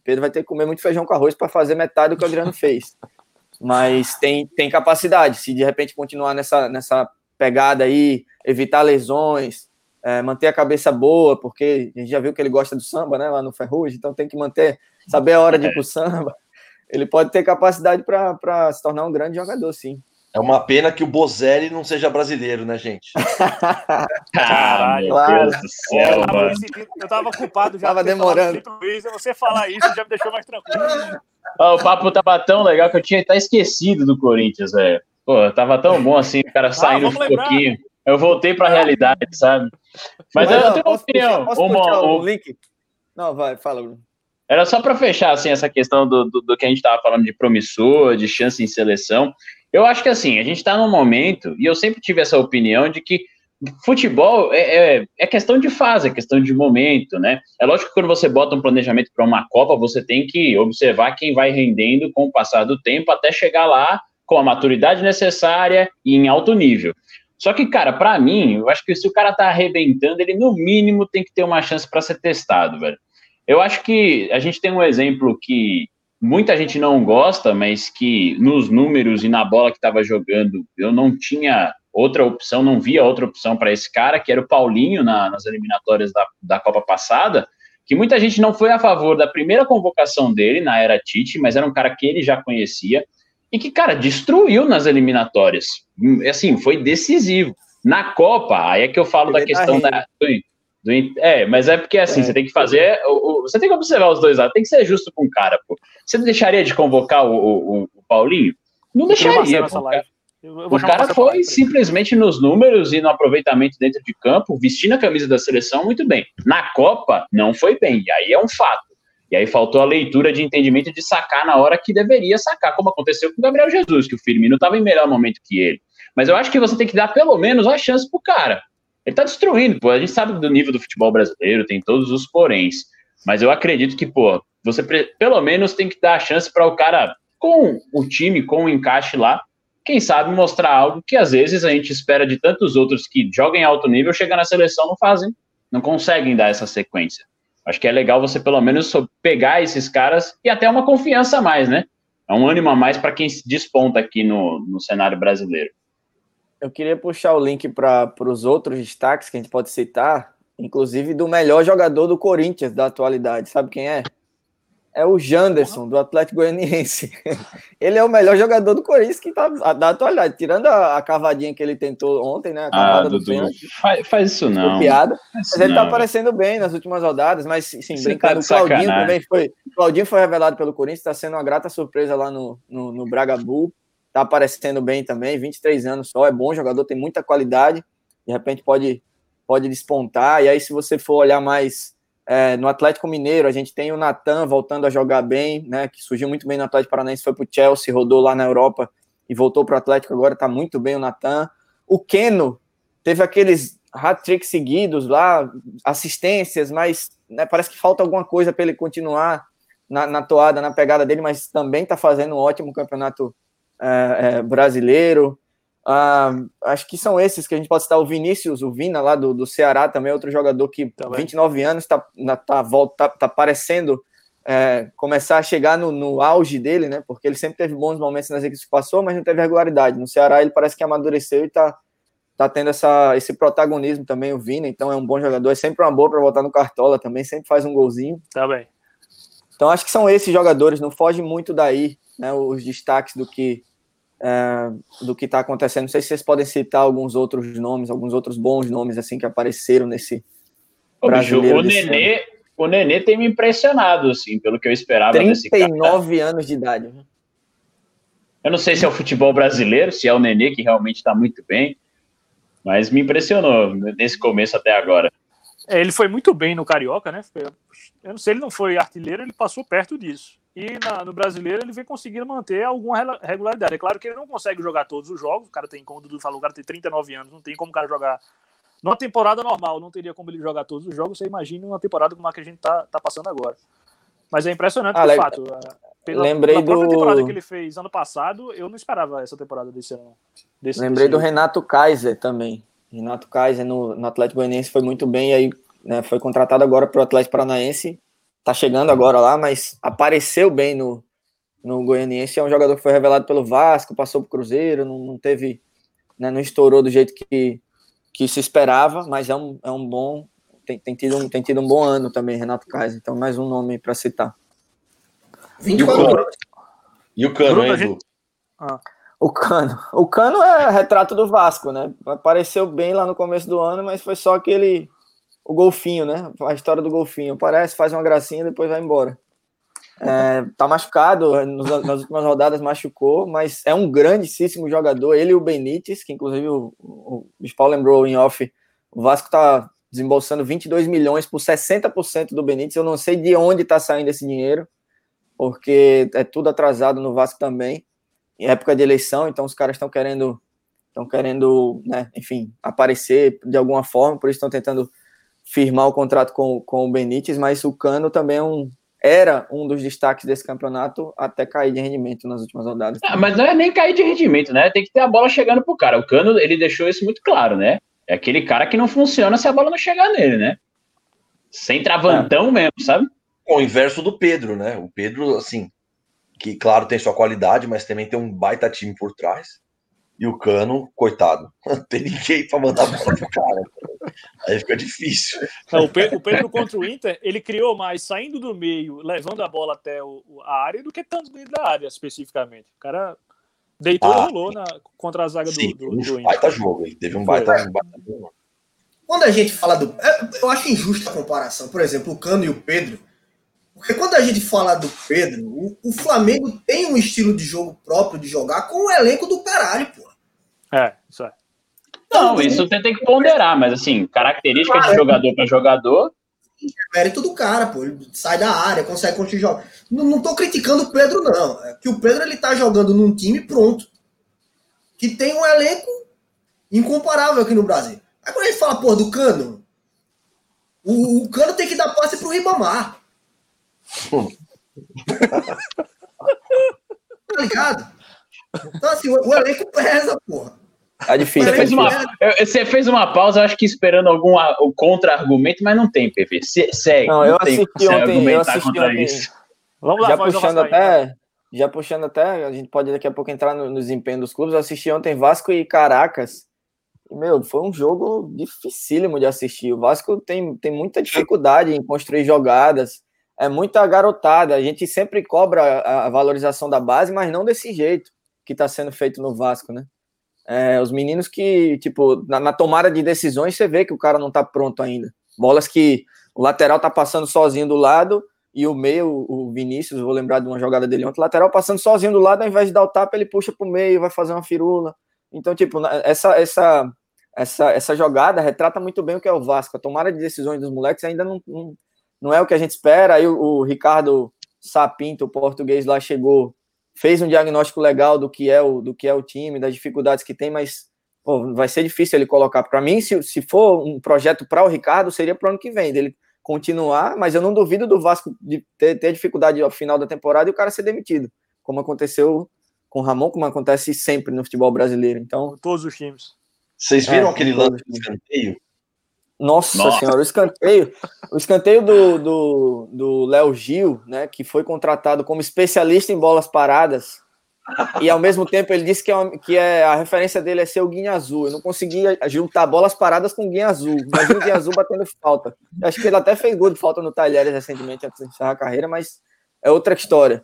Pedro vai ter que comer muito feijão com arroz para fazer metade do que o Adriano fez. Mas tem, tem capacidade, se de repente continuar nessa, nessa pegada aí, evitar lesões, é, manter a cabeça boa, porque a gente já viu que ele gosta do samba, né, lá no Ferrugem, então tem que manter, saber a hora de ir pro samba. Ele pode ter capacidade para se tornar um grande jogador, sim. É uma pena que o Bozelli não seja brasileiro, né, gente? Caralho, claro. Deus do céu, mano. Eu tava culpado já. Tava demorando. Luiz, você falar isso já me deixou mais tranquilo. Oh, o papo tava tão legal que eu tinha até esquecido do Corinthians, velho. Pô, tava tão bom assim, o cara ah, saindo ah, um pouquinho. Eu voltei para a realidade, sabe? Mas, Mas eu, não, tenho uma opinião. Posso uma, um... link? Não, vai, fala, Bruno. Era só para fechar assim, essa questão do, do, do que a gente estava falando de promissor, de chance em seleção. Eu acho que assim, a gente está num momento, e eu sempre tive essa opinião de que futebol é, é, é, questão de fase, é questão de momento, né? É lógico que quando você bota um planejamento para uma Copa, você tem que observar quem vai rendendo com o passar do tempo até chegar lá com a maturidade necessária e em alto nível. Só que, cara, para mim, eu acho que se o cara tá arrebentando, ele no mínimo tem que ter uma chance para ser testado, velho. Eu acho que a gente tem um exemplo que muita gente não gosta, mas que nos números e na bola que estava jogando, eu não tinha outra opção, não via outra opção para esse cara, que era o Paulinho na, nas eliminatórias da, da Copa passada, que muita gente não foi a favor da primeira convocação dele na era Tite, mas era um cara que ele já conhecia e que, cara, destruiu nas eliminatórias. Hum, assim, foi decisivo. Na Copa, aí é que eu falo Ele da tá questão da. Do, do, é, mas é porque assim, é. você tem que fazer. O, o, você tem que observar os dois lados, tem que ser justo com o cara, pô. Você deixaria de convocar o, o, o Paulinho? Não deixaria. Pô, o cara foi simplesmente nos números e no aproveitamento dentro de campo, vestindo a camisa da seleção muito bem. Na Copa, não foi bem, e aí é um fato. E aí faltou a leitura de entendimento de sacar na hora que deveria sacar, como aconteceu com o Gabriel Jesus, que o Firmino estava em melhor momento que ele. Mas eu acho que você tem que dar pelo menos a chance pro cara. Ele tá destruindo, pô. A gente sabe do nível do futebol brasileiro, tem todos os poréns. Mas eu acredito que, pô, você pelo menos tem que dar a chance para o cara, com o time, com o encaixe lá, quem sabe mostrar algo que às vezes a gente espera de tantos outros que jogam em alto nível, chegam na seleção não fazem, não conseguem dar essa sequência. Acho que é legal você pelo menos pegar esses caras e até uma confiança a mais, né? É um ânimo a mais para quem se desponta aqui no, no cenário brasileiro. Eu queria puxar o link para os outros destaques que a gente pode citar, inclusive do melhor jogador do Corinthians da atualidade. Sabe quem é? É o Janderson, do Atlético Goianiense. ele é o melhor jogador do Corinthians que tá da atualidade, tirando a, a cavadinha que ele tentou ontem, né? A cavada ah, do pênalti. Faz, faz, isso não. Piada. Mas ele tá aparecendo bem nas últimas rodadas, mas sim, Você brincando. Tá o Claudinho sacanagem. também foi. Claudinho foi revelado pelo Corinthians, está sendo uma grata surpresa lá no, no, no Braga Bull. Tá aparecendo bem também, 23 anos só, é bom jogador, tem muita qualidade. De repente pode, pode despontar. E aí, se você for olhar mais é, no Atlético Mineiro, a gente tem o Natan voltando a jogar bem, né? Que surgiu muito bem no Atlético Paranaense, foi para o Chelsea, rodou lá na Europa e voltou para o Atlético. Agora está muito bem o Natan. O Keno teve aqueles hat-tricks seguidos lá, assistências, mas né, parece que falta alguma coisa para ele continuar na, na, toada, na pegada dele, mas também está fazendo um ótimo campeonato é, é, brasileiro. Ah, acho que são esses que a gente pode citar. O Vinícius, o Vina lá do, do Ceará, também é outro jogador que, também. 29 anos, está tá, tá, tá parecendo é, começar a chegar no, no, auge dele, né? Porque ele sempre teve bons momentos nas equipes que passou, mas não teve regularidade. No Ceará, ele parece que amadureceu e está tá tendo essa, esse protagonismo também, o Vina. Então, é um bom jogador. É sempre uma boa para voltar no Cartola também, sempre faz um golzinho. Tá bem. Então, acho que são esses jogadores, não foge muito daí, né? Os destaques do que é, do que está acontecendo. Não sei se vocês podem citar alguns outros nomes, alguns outros bons nomes assim que apareceram nesse Ô, bicho, o Nenê, o Nenê tem me impressionado, assim, pelo que eu esperava 39 desse cara. 39 anos de idade. Eu não sei se é o futebol brasileiro, se é o Nenê que realmente está muito bem, mas me impressionou nesse começo até agora. É, ele foi muito bem no Carioca, né? Eu não sei, ele não foi artilheiro, ele passou perto disso. E na, no brasileiro ele vem conseguindo manter alguma regularidade. É claro que ele não consegue jogar todos os jogos. O cara tem, como o Dudu falou, o cara tem 39 anos, não tem como o cara jogar. Numa temporada normal, não teria como ele jogar todos os jogos. Você imagina uma temporada como a que a gente tá, tá passando agora. Mas é impressionante, ah, de fato. Pela, Lembrei pela própria do... temporada que ele fez ano passado, eu não esperava essa temporada desse ano. Desse, Lembrei desse do Renato Kaiser também. Renato Kaiser no, no Atlético Goianiense foi muito bem, aí né, foi contratado agora para o Atlético Paranaense tá chegando agora lá, mas apareceu bem no, no Goianiense. É um jogador que foi revelado pelo Vasco, passou pro Cruzeiro, não, não teve, né, não estourou do jeito que, que se esperava, mas é um, é um bom, tem, tem, tido um, tem tido um bom ano também, Renato Kaiser. Então, mais um nome para citar. 24 E o Cano, hein, gente... ah. O Cano. O Cano é retrato do Vasco, né? Apareceu bem lá no começo do ano, mas foi só aquele o golfinho, né? A história do golfinho. Aparece, faz uma gracinha depois vai embora. É, tá machucado, nas últimas rodadas machucou, mas é um grandíssimo jogador. Ele e o Benítez, que inclusive o, o, lembrou em off, o Vasco tá desembolsando 22 milhões por 60% do Benítez. Eu não sei de onde tá saindo esse dinheiro, porque é tudo atrasado no Vasco também, em época de eleição, então os caras estão querendo estão querendo, né, enfim, aparecer de alguma forma, por isso estão tentando firmar o contrato com, com o Benítez, mas o Cano também é um, era um dos destaques desse campeonato até cair de rendimento nas últimas rodadas. Ah, mas não é nem cair de rendimento, né? Tem que ter a bola chegando pro cara. O Cano, ele deixou isso muito claro, né? É aquele cara que não funciona se a bola não chegar nele, né? Sem travantão é. mesmo, sabe? O inverso do Pedro, né? O Pedro, assim, que claro tem sua qualidade, mas também tem um baita time por trás. E o Cano, coitado, não tem ninguém para mandar a bola pro cara. Aí fica difícil. Não, o, Pedro, o, Pedro, contra o Inter, ele criou mais saindo do meio, levando a bola até o, a área, do que tanto dentro da área, especificamente. O cara deitou ah, e rolou na, contra a zaga sim, do, do, do Inter. baita jogo, ele teve um baita, um baita jogo. Quando a gente fala do. É, eu acho injusta a comparação. Por exemplo, o Cano e o Pedro. Porque quando a gente fala do Pedro, o, o Flamengo tem um estilo de jogo próprio de jogar com o elenco do caralho, pô. É, isso é. Não, isso você tem que ponderar, mas assim, característica de jogador para jogador. É mérito do cara, pô. Ele sai da área, consegue continuar jogando. Não, não tô criticando o Pedro, não. É que o Pedro ele tá jogando num time pronto. Que tem um elenco incomparável aqui no Brasil. Aí quando a gente fala, pô, do Cano, o, o Cano tem que dar passe pro Ribamar. tá ligado? Então, assim, o, o elenco pesa, porra. Tá difícil. Você fez, uma, você fez uma pausa, acho que esperando algum contra-argumento, mas não tem, PV. Segue. Não, eu assisti ontem. Eu assisti ontem. Isso. Vamos lá, já puxando até. Já puxando até, a gente pode daqui a pouco entrar no, no desempenho dos clubes. Eu assisti ontem Vasco e Caracas. E, meu, foi um jogo dificílimo de assistir. O Vasco tem, tem muita dificuldade em construir jogadas. É muita garotada. A gente sempre cobra a, a valorização da base, mas não desse jeito que está sendo feito no Vasco, né? É, os meninos que, tipo, na, na, tomada de decisões, você vê que o cara não tá pronto ainda. Bolas que o lateral tá passando sozinho do lado e o meio, o Vinícius, vou lembrar de uma jogada dele ontem, o lateral passando sozinho do lado, ao invés de dar o tapa, ele puxa pro meio, vai fazer uma firula. Então, tipo, essa, essa, essa, essa jogada retrata muito bem o que é o Vasco. A tomada de decisões dos moleques ainda não, não, não é o que a gente espera. Aí o, o Ricardo Sapinto, o português lá, chegou fez um diagnóstico legal do que é o, do que é o time, das dificuldades que tem, mas pô, vai ser difícil ele colocar. Para mim, se, se for um projeto para o Ricardo, seria para o ano que vem, dele continuar, mas eu não duvido do Vasco de ter, ter dificuldade ao final da temporada e o cara ser demitido, como aconteceu com o Ramon, como acontece sempre no futebol brasileiro. Então, todos os times. Vocês viram é, aquele lance do escanteio? Nossa, Nossa, senhora, o escanteio, o escanteio do, do, do Léo Gil, né, que foi contratado como especialista em bolas paradas, e ao mesmo tempo ele disse que, é, que é, a referência dele é ser o Guinha Azul. Eu não conseguia juntar bolas paradas com o Guinha Azul. Imagina o Guinha Azul batendo falta. Eu acho que ele até fez gol de falta no Talheres recentemente antes de encerrar a carreira, mas é outra história.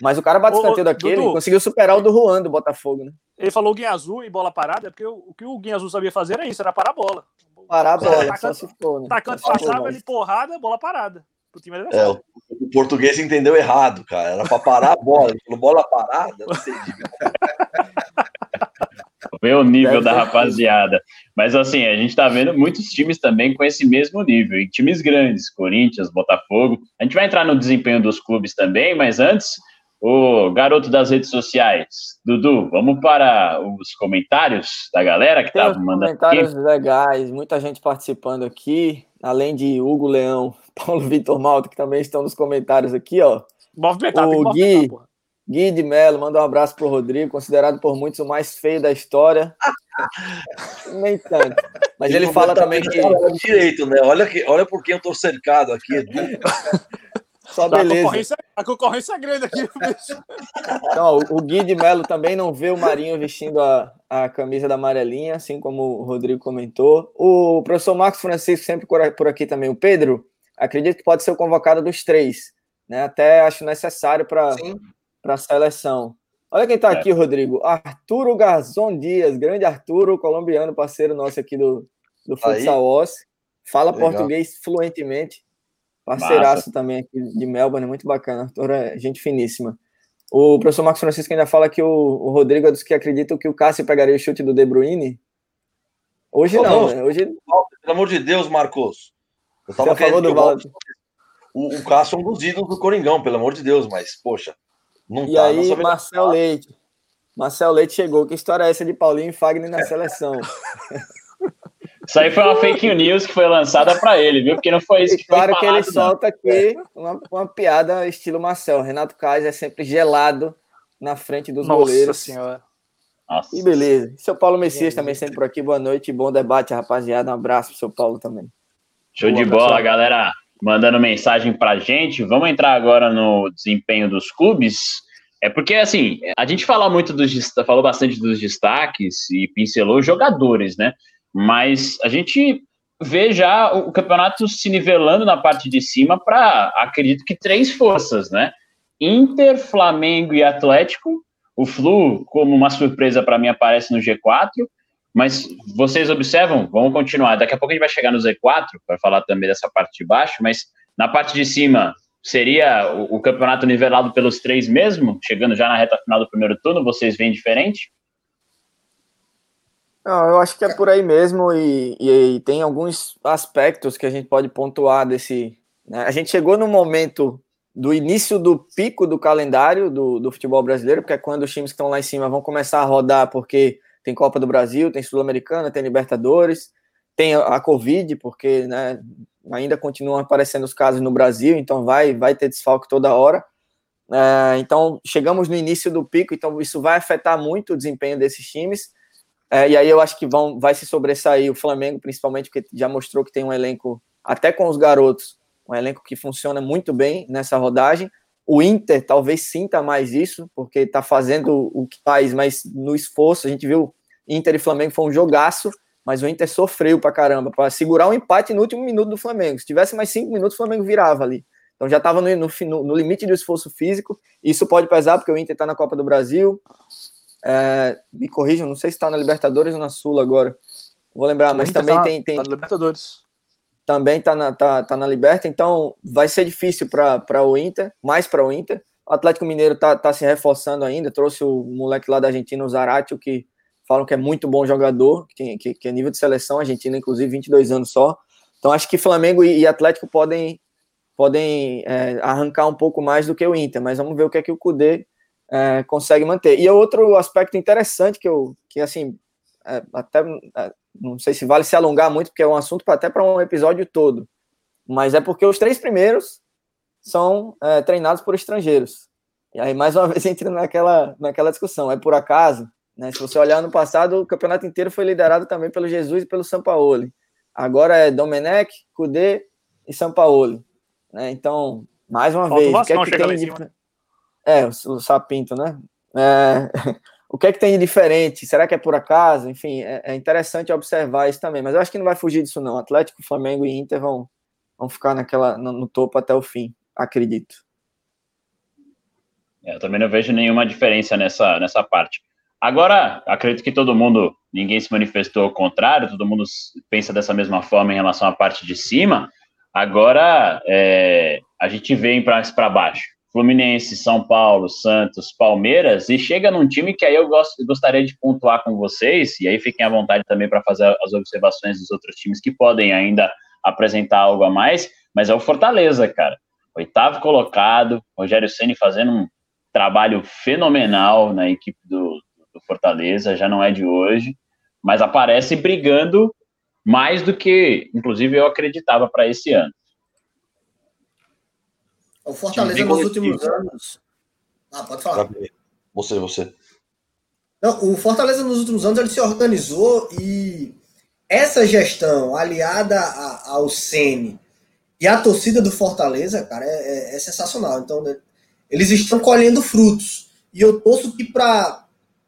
Mas o cara bate escanteio daquele Dudu, conseguiu superar o do Juan do Botafogo, né? Ele falou Guinha Azul e bola parada, porque o, o que o Guinha Azul sabia fazer era isso, era parar a bola. Parar a bola, atacante, só se for, né? Atacante passava ele porrada, bola parada. O, time era é, o, o, português entendeu errado, cara. Era para parar a bola. Ele falou bola parada, não sei. Vê o nível da rapaziada. Mas assim, a gente tá vendo muitos times também com esse mesmo nível. E times grandes, Corinthians, Botafogo. A gente vai entrar no desempenho dos clubes também, mas antes, o garoto das redes sociais, Dudu, vamos para os comentários da galera que tá mandando comentários aqui. legais, muita gente participando aqui, além de Hugo Leão, Paulo Vitor Malta, que também estão nos comentários aqui, ó. Movimentar, o Gui, Gui de Mello, manda um abraço pro Rodrigo, considerado por muitos o mais feio da história. Nem tanto. Mas ele, ele fala também que. Direito, né? Olha, que, olha por quem eu tô cercado aqui, Edu. Só beleza. A concorrência, a concorrência é grande aqui. Não, o Gui de Melo também não vê o Marinho vestindo a, a camisa da amarelinha, assim como o Rodrigo comentou. O professor Marcos Francisco, sempre por aqui também. O Pedro, acredito que pode ser o convocado dos três. Né? Até acho necessário para a seleção. Olha quem está é. aqui, Rodrigo. Arturo Garzon Dias, grande Arturo, colombiano, parceiro nosso aqui do, do Futsal Oss. Fala Legal. português fluentemente. Parceiraço Massa. também aqui de Melbourne, muito bacana. Arthur é gente finíssima. O professor Marcos Francisco ainda fala que o, o Rodrigo é dos que acreditam que o Cássio pegaria o chute do De Bruyne. Hoje oh, não, né? Hoje... Pelo amor de Deus, Marcos. Eu tava Você falou do Valdo. O, o Cássio é um dos ídolos do Coringão, pelo amor de Deus, mas, poxa, não e tá. aí, Marcel Leite. Marcel Leite chegou. Que história é essa de Paulinho e Fagner na seleção? Isso aí foi uma fake news que foi lançada para ele, viu? Porque não foi isso que claro foi Claro que ele solta aqui uma, uma, piada estilo Marcel. Renato Kais é sempre gelado na frente dos Nossa goleiros. Senhora. Nossa. E beleza. Seu Paulo Messias também sempre por aqui. Boa noite, bom debate, rapaziada. Um abraço pro seu Paulo também. Show Boa, de bola, pessoal. galera. Mandando mensagem pra gente. Vamos entrar agora no desempenho dos clubes. É porque, assim, a gente fala muito dos falou bastante dos destaques e pincelou jogadores, né? Mas a gente vê já o campeonato se nivelando na parte de cima para, acredito que, três forças, né? Inter, Flamengo e Atlético. O Flu, como uma surpresa para mim, aparece no G4. Mas vocês observam, vamos continuar. Daqui a pouco a gente vai chegar no Z4 para falar também dessa parte de baixo, mas na parte de cima seria o, o, campeonato nivelado pelos três mesmo, chegando já na reta final do primeiro turno, vocês veem diferente? Não, eu acho que é por aí mesmo e, e, e tem alguns aspectos que a gente pode pontuar desse. Né? A gente chegou no momento do início do pico do calendário do, do futebol brasileiro, porque é quando os times que estão lá em cima vão começar a rodar, porque tem Copa do Brasil, tem Sul-Americana, tem Libertadores, tem a Covid, porque né, ainda continuam aparecendo os casos no Brasil, então vai, vai ter desfalque toda hora. É, então chegamos no início do pico, então isso vai afetar muito o desempenho desses times. É, e aí eu acho que vão, vai se sobressair o Flamengo, principalmente porque já mostrou que tem um elenco, até com os garotos, um elenco que funciona muito bem nessa rodagem. O Inter talvez sinta mais isso, porque está fazendo o que faz, mas no esforço, a gente viu Inter e Flamengo foi um jogaço, mas o Inter sofreu pra caramba, para segurar o um empate no último minuto do Flamengo. Se tivesse mais cinco minutos, o Flamengo virava ali. Então já estava no, no, no, limite do esforço físico. Isso pode pesar, porque o Inter está na Copa do Brasil. É, me corrijam, não sei se está na Libertadores ou na Sula agora. Vou lembrar, mas também tá, tem, tem. Tá na Libertadores também está na, tá, tá na Liberta, então vai ser difícil para o Inter, mais para o Inter. O Atlético Mineiro está tá se reforçando ainda, trouxe o moleque lá da Argentina, o Zaratio, que falam que é muito bom jogador, que, que, que é nível de seleção, Argentina, inclusive, 22 anos só. Então acho que Flamengo e, e Atlético podem, podem é, arrancar um pouco mais do que o Inter, mas vamos ver o que é que o Cudê é, consegue manter. E outro aspecto interessante que eu, que assim, é, até é, não sei se vale se alongar muito, porque é um assunto até para um episódio todo, mas é porque os três primeiros são é, treinados por estrangeiros. E aí, mais uma vez, entra naquela, naquela discussão. É por acaso? Né? Se você olhar no passado, o campeonato inteiro foi liderado também pelo Jesus e pelo Sampaoli. Agora é Domenech, Cudê e Sampaoli. Né? Então, mais uma Falta vez, o que é que tem de... Né? É, o, Sapinto, né? É... o que é que tem de diferente? Será que é por acaso? Enfim, é, é, interessante observar isso também, mas eu acho que não vai fugir disso não. Atlético, Flamengo e Inter vão, vão ficar naquela, no, no topo até o fim, acredito. É, eu também não vejo nenhuma diferença nessa, nessa parte. Agora, acredito que todo mundo, ninguém se manifestou ao contrário, todo mundo pensa dessa mesma forma em relação à parte de cima. Agora, é, a gente vem para baixo. Fluminense, São Paulo, Santos, Palmeiras, e chega num time que aí eu gostaria de pontuar com vocês, e aí fiquem à vontade também para fazer as observações dos outros times que podem ainda apresentar algo a mais, mas é o Fortaleza, cara. Oitavo colocado, Rogério Ceni fazendo um trabalho fenomenal na equipe do, do Fortaleza, já não é de hoje, mas aparece brigando mais do que, inclusive, eu acreditava para esse ano. O Fortaleza nos últimos anos. Ah, pode falar. Você, você. Não, o Fortaleza nos últimos anos ele se organizou e essa gestão aliada a, ao Sene e a torcida do Fortaleza, cara, é, é, é sensacional. Então, né, eles estão colhendo frutos. E eu torço que para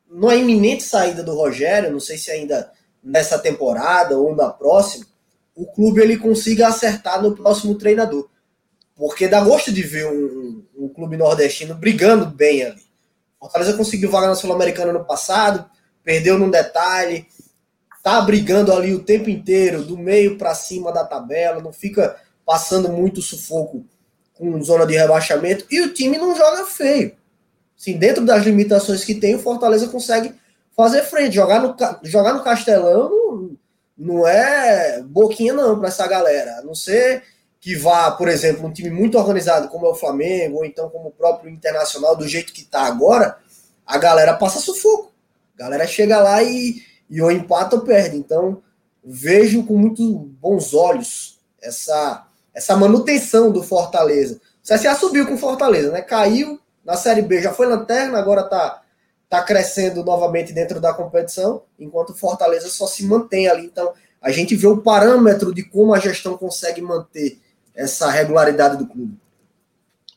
numa iminente saída do Rogério, não sei se ainda nessa temporada ou na próxima, o clube ele consiga acertar no próximo treinador. Porque dá gosto de ver um, um, clube nordestino brigando bem ali. Fortaleza conseguiu vaga na Sul-Americana no passado, perdeu num detalhe, tá brigando ali o tempo inteiro, do meio para cima da tabela, não fica passando muito sufoco com zona de rebaixamento, e o time não joga feio. Assim, dentro das limitações que tem, o Fortaleza consegue fazer frente. Jogar no, jogar no Castelão não, não é boquinha, não, para essa galera. A não ser que vá, por exemplo, um time muito organizado como é o Flamengo, ou então como o próprio Internacional, do jeito que está agora, a galera passa sufoco. A galera chega lá e, e ou empata ou perde. Então, vejo com muito bons olhos essa, essa manutenção do Fortaleza. O CSA subiu com Fortaleza, né? Caiu na Série B, já foi lanterna, agora está tá crescendo novamente dentro da competição, enquanto o Fortaleza só se mantém ali. Então, a gente vê o parâmetro de como a gestão consegue manter essa regularidade do clube.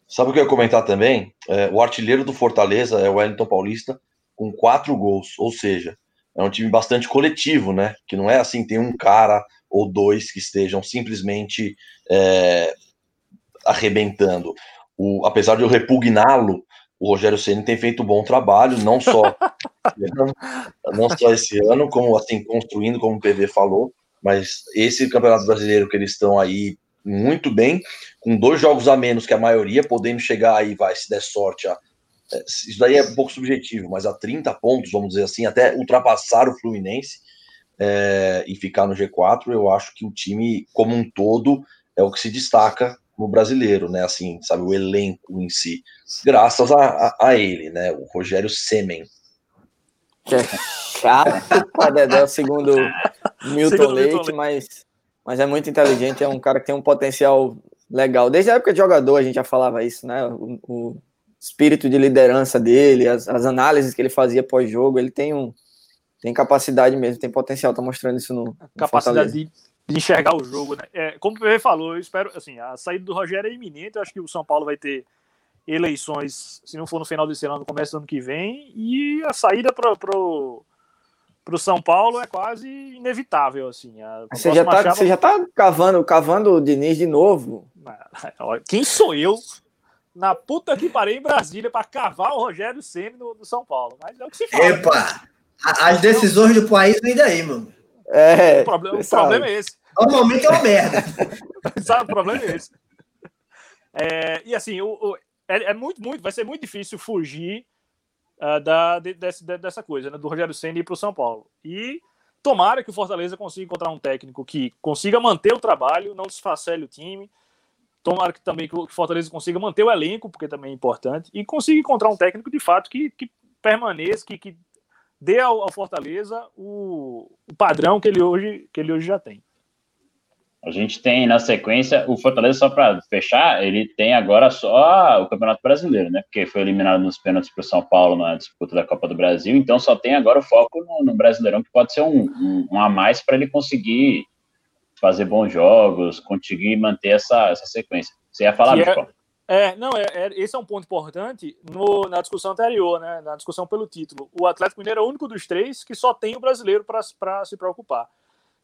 Sabe o que eu ia comentar também? É, o artilheiro do Fortaleza é o Wellington Paulista, com quatro gols, ou seja, é um time bastante coletivo, né? Que não é assim, tem um cara ou dois que estejam simplesmente é, arrebentando. O, apesar de eu repugná-lo, o Rogério Ceni tem feito um bom trabalho, não só não só esse ano, como assim construindo, como o PV falou, mas esse campeonato brasileiro que eles estão aí muito bem, com dois jogos a menos que a maioria, podendo chegar aí, vai, se der sorte, a, é, isso daí é um pouco subjetivo, mas a 30 pontos, vamos dizer assim, até ultrapassar o Fluminense é, e ficar no G4, eu acho que o time como um todo é o que se destaca no brasileiro, né? Assim, sabe, o elenco em si, graças a, a, a ele, né? O Rogério Semen. Que é chato para Dedé, segundo Milton segundo Leite, Milton mas mas é muito inteligente, é um cara que tem um potencial legal. Desde a época de jogador a gente já falava isso, né? O, o espírito de liderança dele, as, as, análises que ele fazia pós-jogo, ele tem um, tem capacidade mesmo, tem potencial, tá mostrando isso no. no capacidade de, de, enxergar o jogo, né? É, como o PV falou, eu espero, assim, a saída do Rogério é iminente, eu acho que o São Paulo vai ter eleições, se não for no final desse ano, no começo do ano que vem, e a saída para pro, pro São Paulo é quase inevitável, assim. A, você, já tá, chave... você já tá cavando, cavando o Diniz de novo? Quem sou eu na puta que parei em Brasília para cavar o Rogério Ceni no, no, São Paulo? Mas é o que se fala. Epa! As decisões do país vêm daí, mano. É, o problema, o problema é esse. Normalmente é uma merda. sabe, o problema é esse. É, e assim, o, o é, é, muito, muito, vai ser muito difícil fugir uh, da, de, desse, de, dessa coisa, né, do Rogério Senna ir para o São Paulo. E tomara que o Fortaleza consiga encontrar um técnico que consiga manter o trabalho, não desfacele o time. Tomara que também que o Fortaleza consiga manter o elenco, porque também é importante, e consiga encontrar um técnico de fato que, que permaneça, que, que dê ao, ao Fortaleza o, o, padrão que ele, hoje, que ele hoje já tem. A gente tem na sequência o Fortaleza, só para fechar, ele tem agora só o Campeonato Brasileiro, né? Porque foi eliminado nos pênaltis para o São Paulo na disputa da Copa do Brasil, então só tem agora o foco no, no Brasileirão, que pode ser um, um, um a mais para ele conseguir fazer bons jogos, conseguir manter essa, essa sequência. Você ia falar, Bicho? É, é, não, é, é, esse é um ponto importante no, na discussão anterior, né? Na discussão pelo título. O Atlético Mineiro é o único dos três que só tem o brasileiro para se preocupar.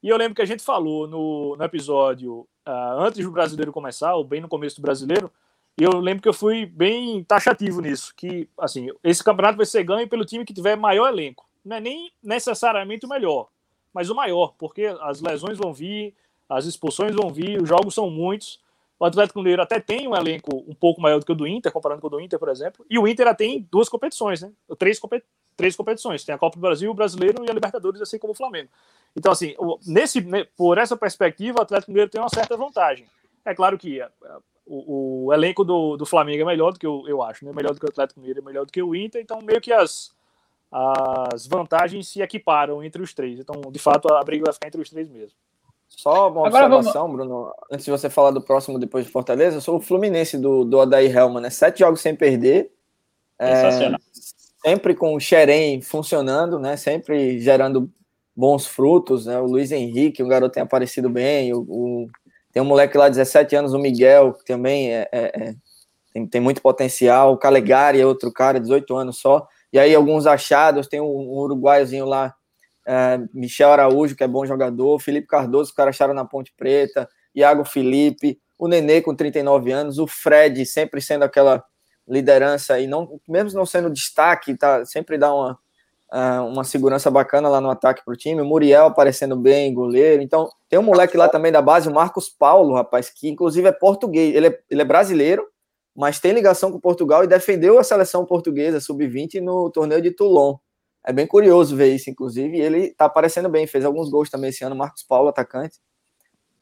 E eu lembro que a gente falou no, no episódio uh, antes do brasileiro começar, ou bem no começo do brasileiro, e eu lembro que eu fui bem taxativo nisso, que assim, esse campeonato vai ser ganho pelo time que tiver maior elenco. Não é nem necessariamente o melhor, mas o maior, porque as lesões vão vir, as expulsões vão vir, os jogos são muitos. O Atlético Mineiro até tem um elenco um pouco maior do que o do Inter, comparando com o do Inter, por exemplo. E o Inter já tem duas competições, né? Três, três competições. Tem a Copa do Brasil, o Brasileiro e a Libertadores, assim como o Flamengo. Então, assim, nesse, por essa perspectiva, o Atlético Mineiro tem uma certa vantagem. É claro que é, o, o, elenco do, do Flamengo é melhor do que eu, eu acho, né? Melhor do que o Atlético Mineiro, é melhor do que o Inter, então meio que as, as vantagens se equiparam entre os três. Então, de fato, a briga vai ficar entre os três mesmo. Só uma Agora observação, vamos... Bruno, antes de você falar do próximo depois de Fortaleza, eu sou o Fluminense do, do Adair Helman, né? Sete jogos sem perder. É, sempre com o Xerém funcionando, né? Sempre gerando bons frutos, né? O Luiz Henrique, o garoto tem aparecido bem, o, o, tem um moleque lá, 17 anos, o Miguel, que também é, é, é, tem, tem muito potencial, o Calegari é outro cara, 18 anos só, e aí alguns achados, tem um, um uruguaiozinho lá, é, Michel Araújo, que é bom jogador, Felipe Cardoso, que acharam na Ponte Preta, Iago Felipe, o Nenê com 39 anos, o Fred sempre sendo aquela liderança e não, mesmo não sendo destaque, tá, sempre dá uma, uh, uma segurança bacana lá no ataque para o time. O Muriel aparecendo bem, goleiro. Então, tem um moleque lá também da base, o Marcos Paulo, rapaz, que inclusive é português. Ele é, ele é brasileiro, mas tem ligação com Portugal e defendeu a seleção portuguesa sub-20 no torneio de Toulon. É bem curioso ver isso, inclusive. E ele tá aparecendo bem, fez alguns gols também esse ano. Marcos Paulo, atacante.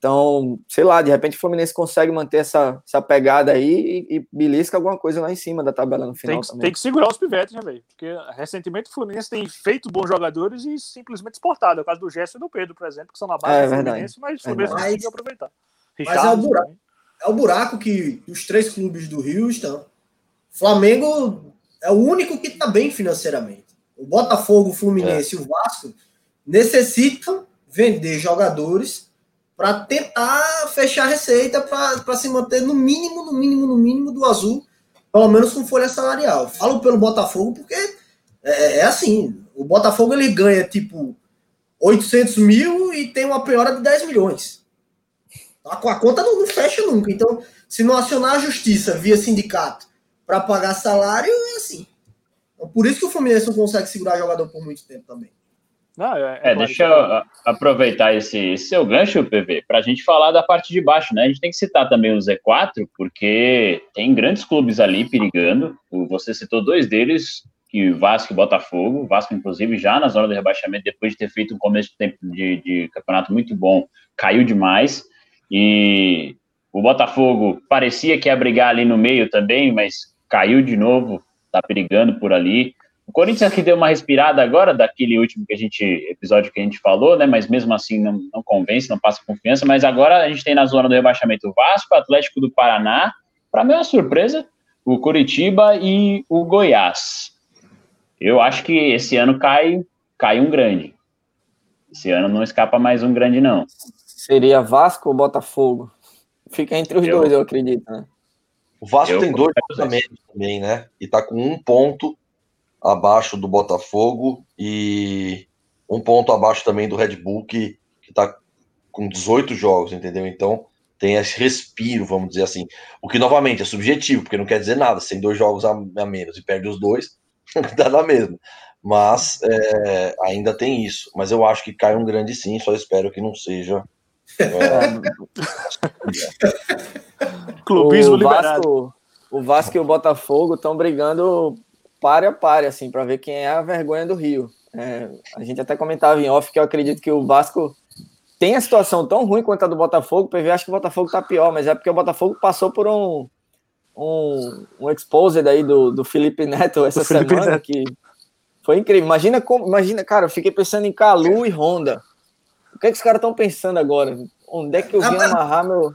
Então, sei lá, de repente o Fluminense consegue manter essa, essa pegada aí e, e belisca alguma coisa lá em cima da tabela no final. Tem que, tem que segurar os pivetes, né, velho? Porque recentemente o Fluminense tem feito bons jogadores e simplesmente exportado. É o caso do Gerson e do Pedro, por exemplo, que são na base é, do Fluminense, mas o Fluminense não conseguiu aproveitar. Richard, mas é o, buraco, é o buraco que os três clubes do Rio estão. Flamengo é o único que está bem financeiramente. O Botafogo, o Fluminense é. e o Vasco necessitam vender jogadores para tentar fechar a receita para se manter no mínimo, no mínimo, no mínimo do azul, pelo menos com folha salarial. Falo pelo Botafogo porque é, é assim, o Botafogo ele ganha tipo 800 mil e tem uma piora de 10 milhões. A, a conta não, não fecha nunca. Então, se não acionar a justiça via sindicato para pagar salário, é assim. Então, por isso que o Fluminense não consegue segurar jogador por muito tempo também. Não, é, é, é deixa eu aproveitar esse, esse seu gancho, PV, para a gente falar da parte de baixo, né? A gente tem que citar também o Z4, porque tem grandes clubes ali perigando. Você citou dois deles, que Vasco e Botafogo. Vasco, inclusive, já na zona de rebaixamento, depois de ter feito um começo de, tempo de, de campeonato muito bom, caiu demais. E o Botafogo parecia que ia brigar ali no meio também, mas caiu de novo, tá perigando por ali. O Corinthians que deu uma respirada agora daquele último que a gente episódio que a gente falou, né? Mas mesmo assim não, não convence, não passa confiança. Mas agora a gente tem na zona do rebaixamento o Vasco, o Atlético do Paraná, para mim é surpresa, o Curitiba e o Goiás. Eu acho que esse ano cai cai um grande. Esse ano não escapa mais um grande, não. Seria Vasco ou Botafogo? Fica entre os eu, dois, eu acredito. Né? O Vasco eu tem dois pontos também, né? E tá com um ponto abaixo do Botafogo e um ponto abaixo também do Red Bull, que, que tá com 18 jogos, entendeu? Então tem esse respiro, vamos dizer assim. O que, novamente, é subjetivo, porque não quer dizer nada. Se tem dois jogos a, a menos e perde os dois, dá na mesma. Mas é, ainda tem isso. Mas eu acho que cai um grande sim, só espero que não seja. É... Clubismo o Vasco, o Vasco e o Botafogo estão brigando pare a pare, assim, para ver quem é a vergonha do Rio. É, a gente até comentava em off que eu acredito que o Vasco tem a situação tão ruim quanto a do Botafogo. O PV acho que o Botafogo tá pior, mas é porque o Botafogo passou por um um, um exposed aí do, do Felipe Neto essa Felipe semana Neto. que foi incrível. Imagina como, imagina, cara, eu fiquei pensando em Calu e Honda. O que, é que os caras estão pensando agora? Onde é que eu vim ah, amarrar meu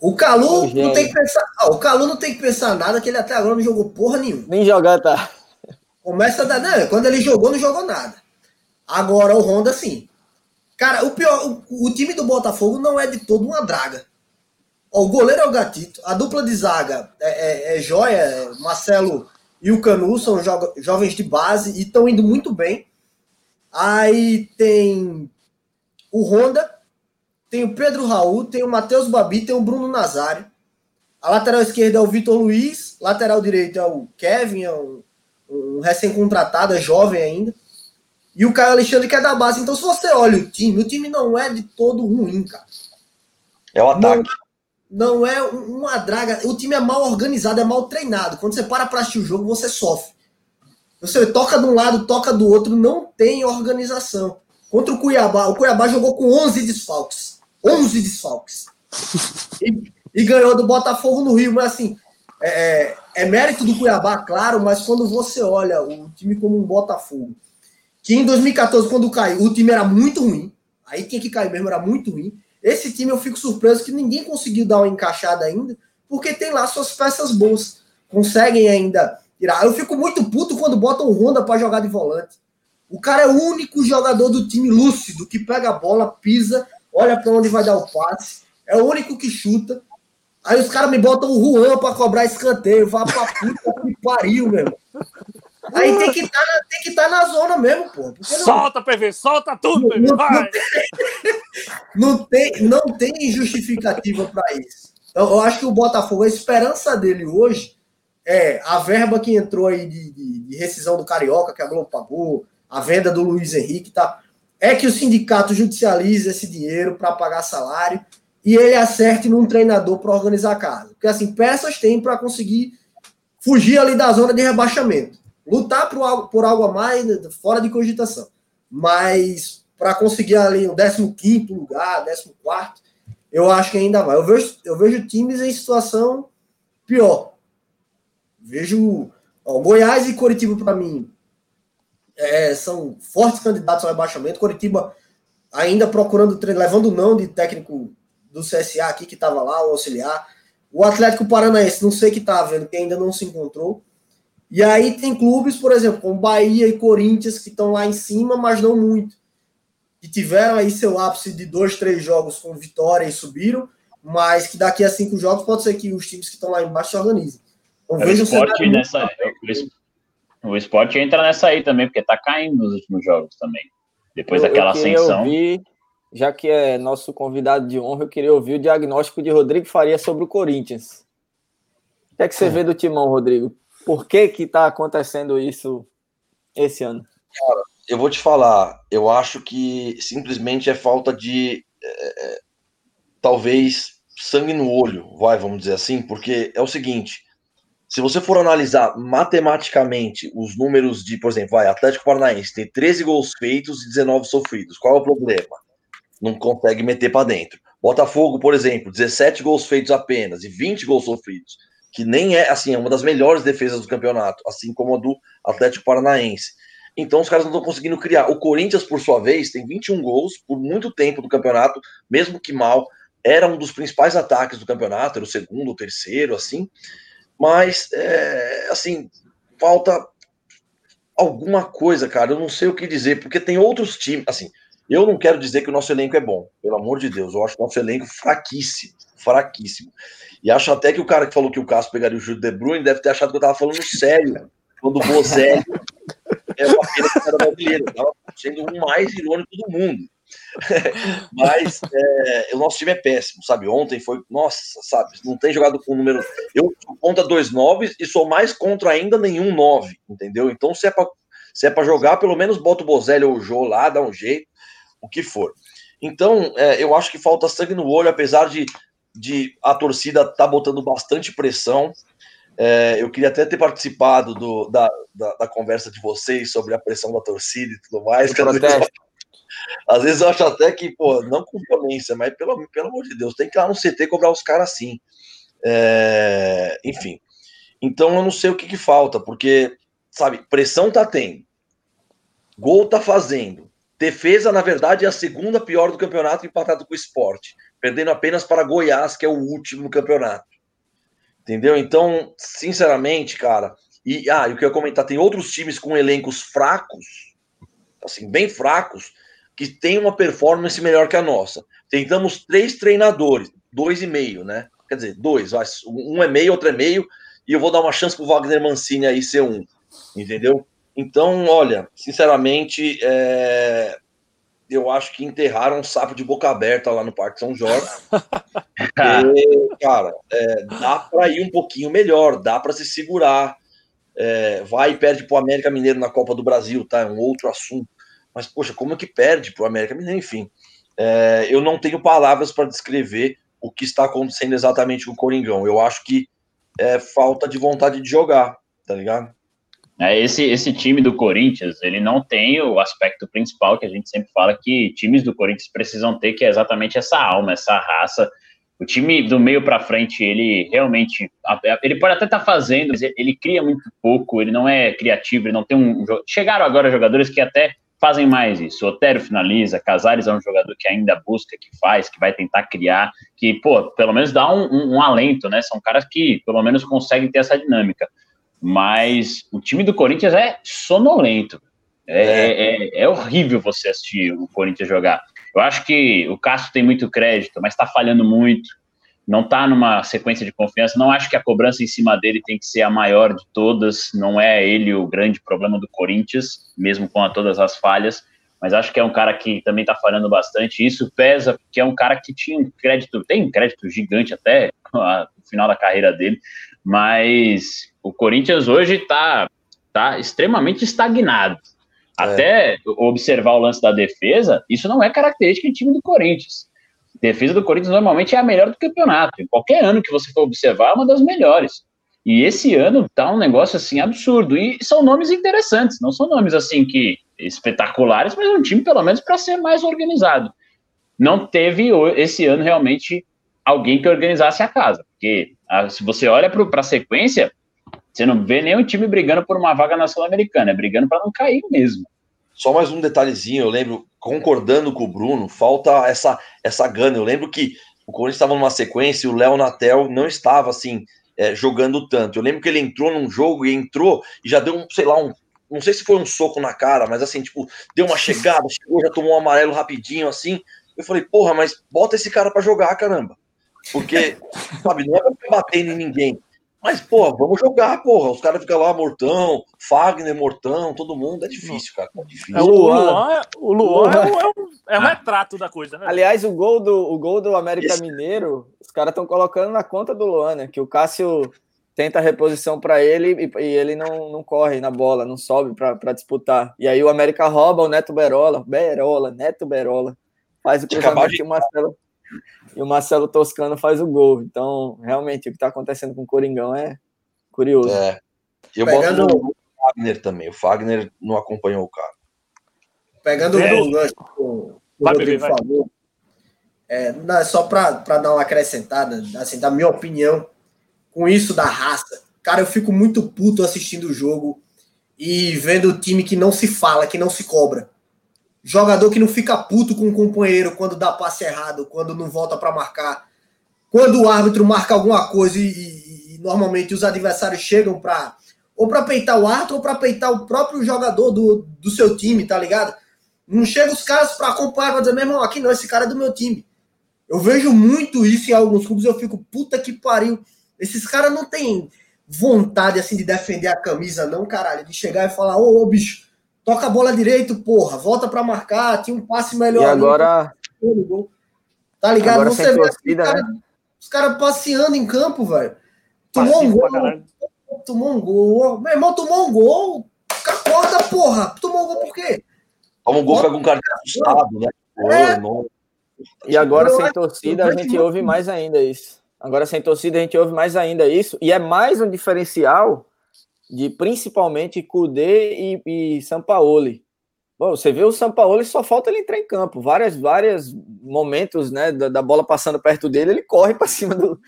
o Calu não tem que pensar, ah, o Calu não tem que pensar nada que ele até agora não jogou porra nenhuma. Nem jogar tá. Começa da, não, quando ele jogou não jogou nada. Agora o Honda sim. Cara, o pior, o, o, time do Botafogo não é de todo uma draga. Ó, o goleiro é o Gatito, a dupla de zaga é, é, é Joia, é Marcelo e o Canu são jo jovens de base e estão indo muito bem. Aí tem o Honda, tem o Pedro Raul, tem o Matheus Babi, tem o Bruno Nazário. A lateral esquerda é o Vitor Luiz, lateral direito é o Kevin, é um, um recém-contratado, é jovem ainda. E o Caio Alexandre que é da base. Então, se você olha o time, o time não é de todo ruim, cara. É o ataque. Não, não é uma draga. O time é mal organizado, é mal treinado. Quando você para para assistir o jogo, você sofre. Você toca de um lado, toca do outro, não tem organização. Contra o Cuiabá, o Cuiabá jogou com 11 desfalques. 11 desfalques. E, e ganhou do Botafogo no Rio. Mas assim, é, é, é mérito do Cuiabá, claro, mas quando você olha o time como um Botafogo que em 2014, quando caiu, o time era muito ruim. Aí tinha que cair mesmo, era muito ruim. Esse time eu fico surpreso que ninguém conseguiu dar uma encaixada ainda, porque tem lá suas peças boas. Conseguem ainda tirar. Eu fico muito puto quando botam o Honda para jogar de volante. O cara é o único jogador do time lúcido que pega a bola, pisa, olha para onde vai dar o passe. É o único que chuta. Aí os caras me botam o Juan para cobrar escanteio. Vá pra puta que pariu, meu. Aí tem que tá estar tá na zona mesmo, pô. Solta, PV, solta tudo, PV, não, vai! Não tem, não tem justificativa para isso. Eu, eu, acho que o Botafogo, a esperança dele hoje é a verba que entrou aí de, de, de rescisão do Carioca, que a Globo pagou, a venda do Luiz Henrique, tá? É que o sindicato judicialize esse dinheiro para pagar salário e ele acerte num treinador para organizar a casa. Porque assim, peças tem para conseguir fugir ali da zona de rebaixamento lutar por algo, por algo a mais, né, fora de cogitação. Mas para conseguir ali o 15 lugar, 14, eu acho que ainda vai. Eu vejo, eu vejo times em situação pior. Vejo ó, Goiás e Coritiba, para mim, é, são fortes candidatos ao rebaixamento. Coritiba ainda procurando treino, levando não de técnico do CSA aqui que estava lá, o auxiliar. O Atlético Paranaense, não sei que tá vendo, que ainda não se encontrou. E aí tem clubes, por exemplo, como Bahia e Corinthians, que estão lá em cima, mas não muito. Que tiveram aí seu ápice de dois, três jogos com vitória e subiram, mas que daqui a cinco jogos pode ser que os times que estão lá embaixo se organizem. Então, é, o, esporte nessa, o esporte entra nessa aí também, porque está caindo nos últimos jogos também. Depois eu, daquela eu ascensão. Ouvir, já que é nosso convidado de honra, eu queria ouvir o diagnóstico de Rodrigo Faria sobre o Corinthians. O que é que você é. vê do timão, Rodrigo? Por que que está acontecendo isso esse ano? Cara, eu vou te falar, eu acho que simplesmente é falta de é, é, talvez sangue no olho, vai, vamos dizer assim, porque é o seguinte, se você for analisar matematicamente os números de, por exemplo, vai, Atlético Paranaense tem 13 gols feitos e 19 sofridos. Qual é o problema? Não consegue meter para dentro. Botafogo, por exemplo, 17 gols feitos apenas e 20 gols sofridos que nem é assim, é uma das melhores defesas do campeonato, assim como a do Atlético Paranaense. Então os caras não estão conseguindo criar. O Corinthians, por sua vez, tem 21 gols por muito tempo do campeonato, mesmo que mal, era um dos principais ataques do campeonato, era o segundo, o terceiro, assim. Mas, é, assim, falta alguma coisa, cara. Eu não sei o que dizer, porque tem outros times. Assim, eu não quero dizer que o nosso elenco é bom, pelo amor de Deus. Eu acho o nosso elenco fraquíssimo, fraquíssimo. E acho até que o cara que falou que o Cássio pegaria o Júlio De Bruyne deve ter achado que eu tava falando sério. Quando o Bozelli é uma pena que era brasileiro. Tava sendo o mais irônico do mundo. Mas é, o nosso time é péssimo, sabe? Ontem foi, nossa, sabe? Não tem jogado com número. Eu sou contra dois noves e sou mais contra ainda nenhum nove, entendeu? Então, se é para se é jogar, pelo menos bota o Bozelli ou o Jô lá, dá um jeito, o que for. Então, é, eu acho que falta sangue no olho, apesar de, de a torcida tá botando bastante pressão. É, eu queria até ter participado do, da, da, da, conversa de vocês sobre a pressão da torcida e tudo mais. Que às vezes eu acho até que, pô, não com violência, mas pelo, pelo amor de Deus, tem que ir lá no CT cobrar os caras assim. É, enfim. Então eu não sei o que, que falta, porque, sabe, pressão tá tendo, gol tá fazendo. Defesa, na verdade, é a segunda pior do campeonato, empatado com o esporte, perdendo apenas para Goiás, que é o último no campeonato. Entendeu? Então, sinceramente, cara. E, ah, eu queria comentar: tem outros times com elencos fracos, assim, bem fracos, que tem uma performance melhor que a nossa. Tentamos três treinadores, dois e meio, né? Quer dizer, dois, um é meio, outro é meio, e eu vou dar uma chance pro Wagner Mancini aí ser um, entendeu? Então, olha, sinceramente, é... eu acho que enterraram um sapo de boca aberta lá no Parque São Jorge. e, cara, é, dá para ir um pouquinho melhor, dá para se segurar. É, vai e perde pro América Mineiro na Copa do Brasil, tá? É um outro assunto. Mas, poxa, como é que perde para o América Mineiro? Enfim, é, eu não tenho palavras para descrever o que está acontecendo exatamente com o Coringão. Eu acho que é falta de vontade de jogar, tá ligado? É, esse, esse time do Corinthians, ele não tem o aspecto principal que a gente sempre fala que times do Corinthians precisam ter, que é exatamente essa alma, essa raça. O time do meio para frente, ele realmente, ele pode até estar tá fazendo, mas ele cria muito pouco, ele não é criativo, ele não tem um. Chegaram agora jogadores que até fazem mais isso. Otério finaliza, Casares é um jogador que ainda busca, que faz, que vai tentar criar, que, pô, pelo menos dá um, um, um alento, né? São caras que, pelo menos, conseguem ter essa dinâmica. Mas o time do Corinthians é sonolento. É, é. é, é horrível você assistir o Corinthians jogar. Eu acho que o Castro tem muito crédito, mas está falhando muito não está numa sequência de confiança. Não acho que a cobrança em cima dele tem que ser a maior de todas. Não é ele o grande problema do Corinthians, mesmo com todas as falhas. Mas acho que é um cara que também está falhando bastante. Isso pesa, porque é um cara que tinha um crédito, tem um crédito gigante até no final da carreira dele. Mas o Corinthians hoje está tá extremamente estagnado. É. Até observar o lance da defesa, isso não é característica de time do Corinthians defesa do Corinthians normalmente é a melhor do campeonato. Em qualquer ano que você for observar, é uma das melhores. E esse ano tá um negócio assim absurdo. E são nomes interessantes, não são nomes assim que espetaculares, mas um time pelo menos para ser mais organizado. Não teve esse ano realmente alguém que organizasse a casa, porque se você olha para a sequência, você não vê nenhum time brigando por uma vaga na Sul-Americana, é brigando para não cair mesmo. Só mais um detalhezinho, eu lembro, concordando com o Bruno, falta essa, essa gana. Eu lembro que o Corinthians estava numa sequência e o Léo Natel não estava assim, é, jogando tanto. Eu lembro que ele entrou num jogo e entrou e já deu um, sei lá, um. Não sei se foi um soco na cara, mas assim, tipo, deu uma chegada, chegou, já tomou um amarelo rapidinho, assim. Eu falei, porra, mas bota esse cara para jogar, caramba. Porque, sabe, não é pra bater em ninguém. Mas, pô, vamos jogar, porra. Os caras ficam lá, Mortão, Fagner, Mortão, todo mundo. É difícil, cara. É difícil. É, o Luan, é, o Luan é, o, é, o, é o retrato da coisa, né? Aliás, o gol do, o gol do América Esse... Mineiro, os caras estão colocando na conta do Luan, né? Que o Cássio tenta a reposição para ele e, e, ele não, não corre na bola, não sobe para disputar. E aí o América rouba o Neto Berola, Berola, Neto Berola, faz o cruzamento de... que o Marcelo e o Marcelo Toscano faz o gol. Então, realmente, o que está acontecendo com o Coringão é curioso. É. Eu Pegando... boto o Fagner também. O Fagner não acompanhou o cara. Pegando é. o gancho que o Rodrigo falou, é, não, só para dar uma acrescentada, assim, da minha opinião, com isso da raça, cara, eu fico muito puto assistindo o jogo e vendo o time que não se fala, que não se cobra. Jogador que não fica puto com o companheiro quando dá passe errado, quando não volta para marcar. Quando o árbitro marca alguma coisa e, e, e normalmente os adversários chegam para ou para peitar o árbitro, ou para peitar o próprio jogador do, do seu time, tá ligado? Não chega os caras para acompanhar, pra dizer, meu irmão, aqui não, esse cara é do meu time. Eu vejo muito isso em alguns clubes, eu fico, puta que pariu. Esses caras não têm vontade, assim, de defender a camisa, não, caralho. De chegar e falar, ô, ô bicho, toca a bola direito, porra, volta para marcar, tinha um passe melhor. E agora... Ali, tá ligado? Agora Você vê torcida, cara, né? os caras passeando em campo, velho. Tomou um gol, tomou um gol. Meu irmão tomou um gol, acorda, porra. Tomou um gol por quê? Toma um gol com algum cara assustado, né? É. E agora sem torcida a gente ouve mais ainda isso. Agora sem torcida a gente ouve mais ainda isso. E é mais um diferencial de principalmente Kudê e, e Sampaoli. Bom, você vê o Sampaoli, só falta ele entrar em campo. Várias, vários momentos né, da, da, bola passando perto dele, ele corre para cima do,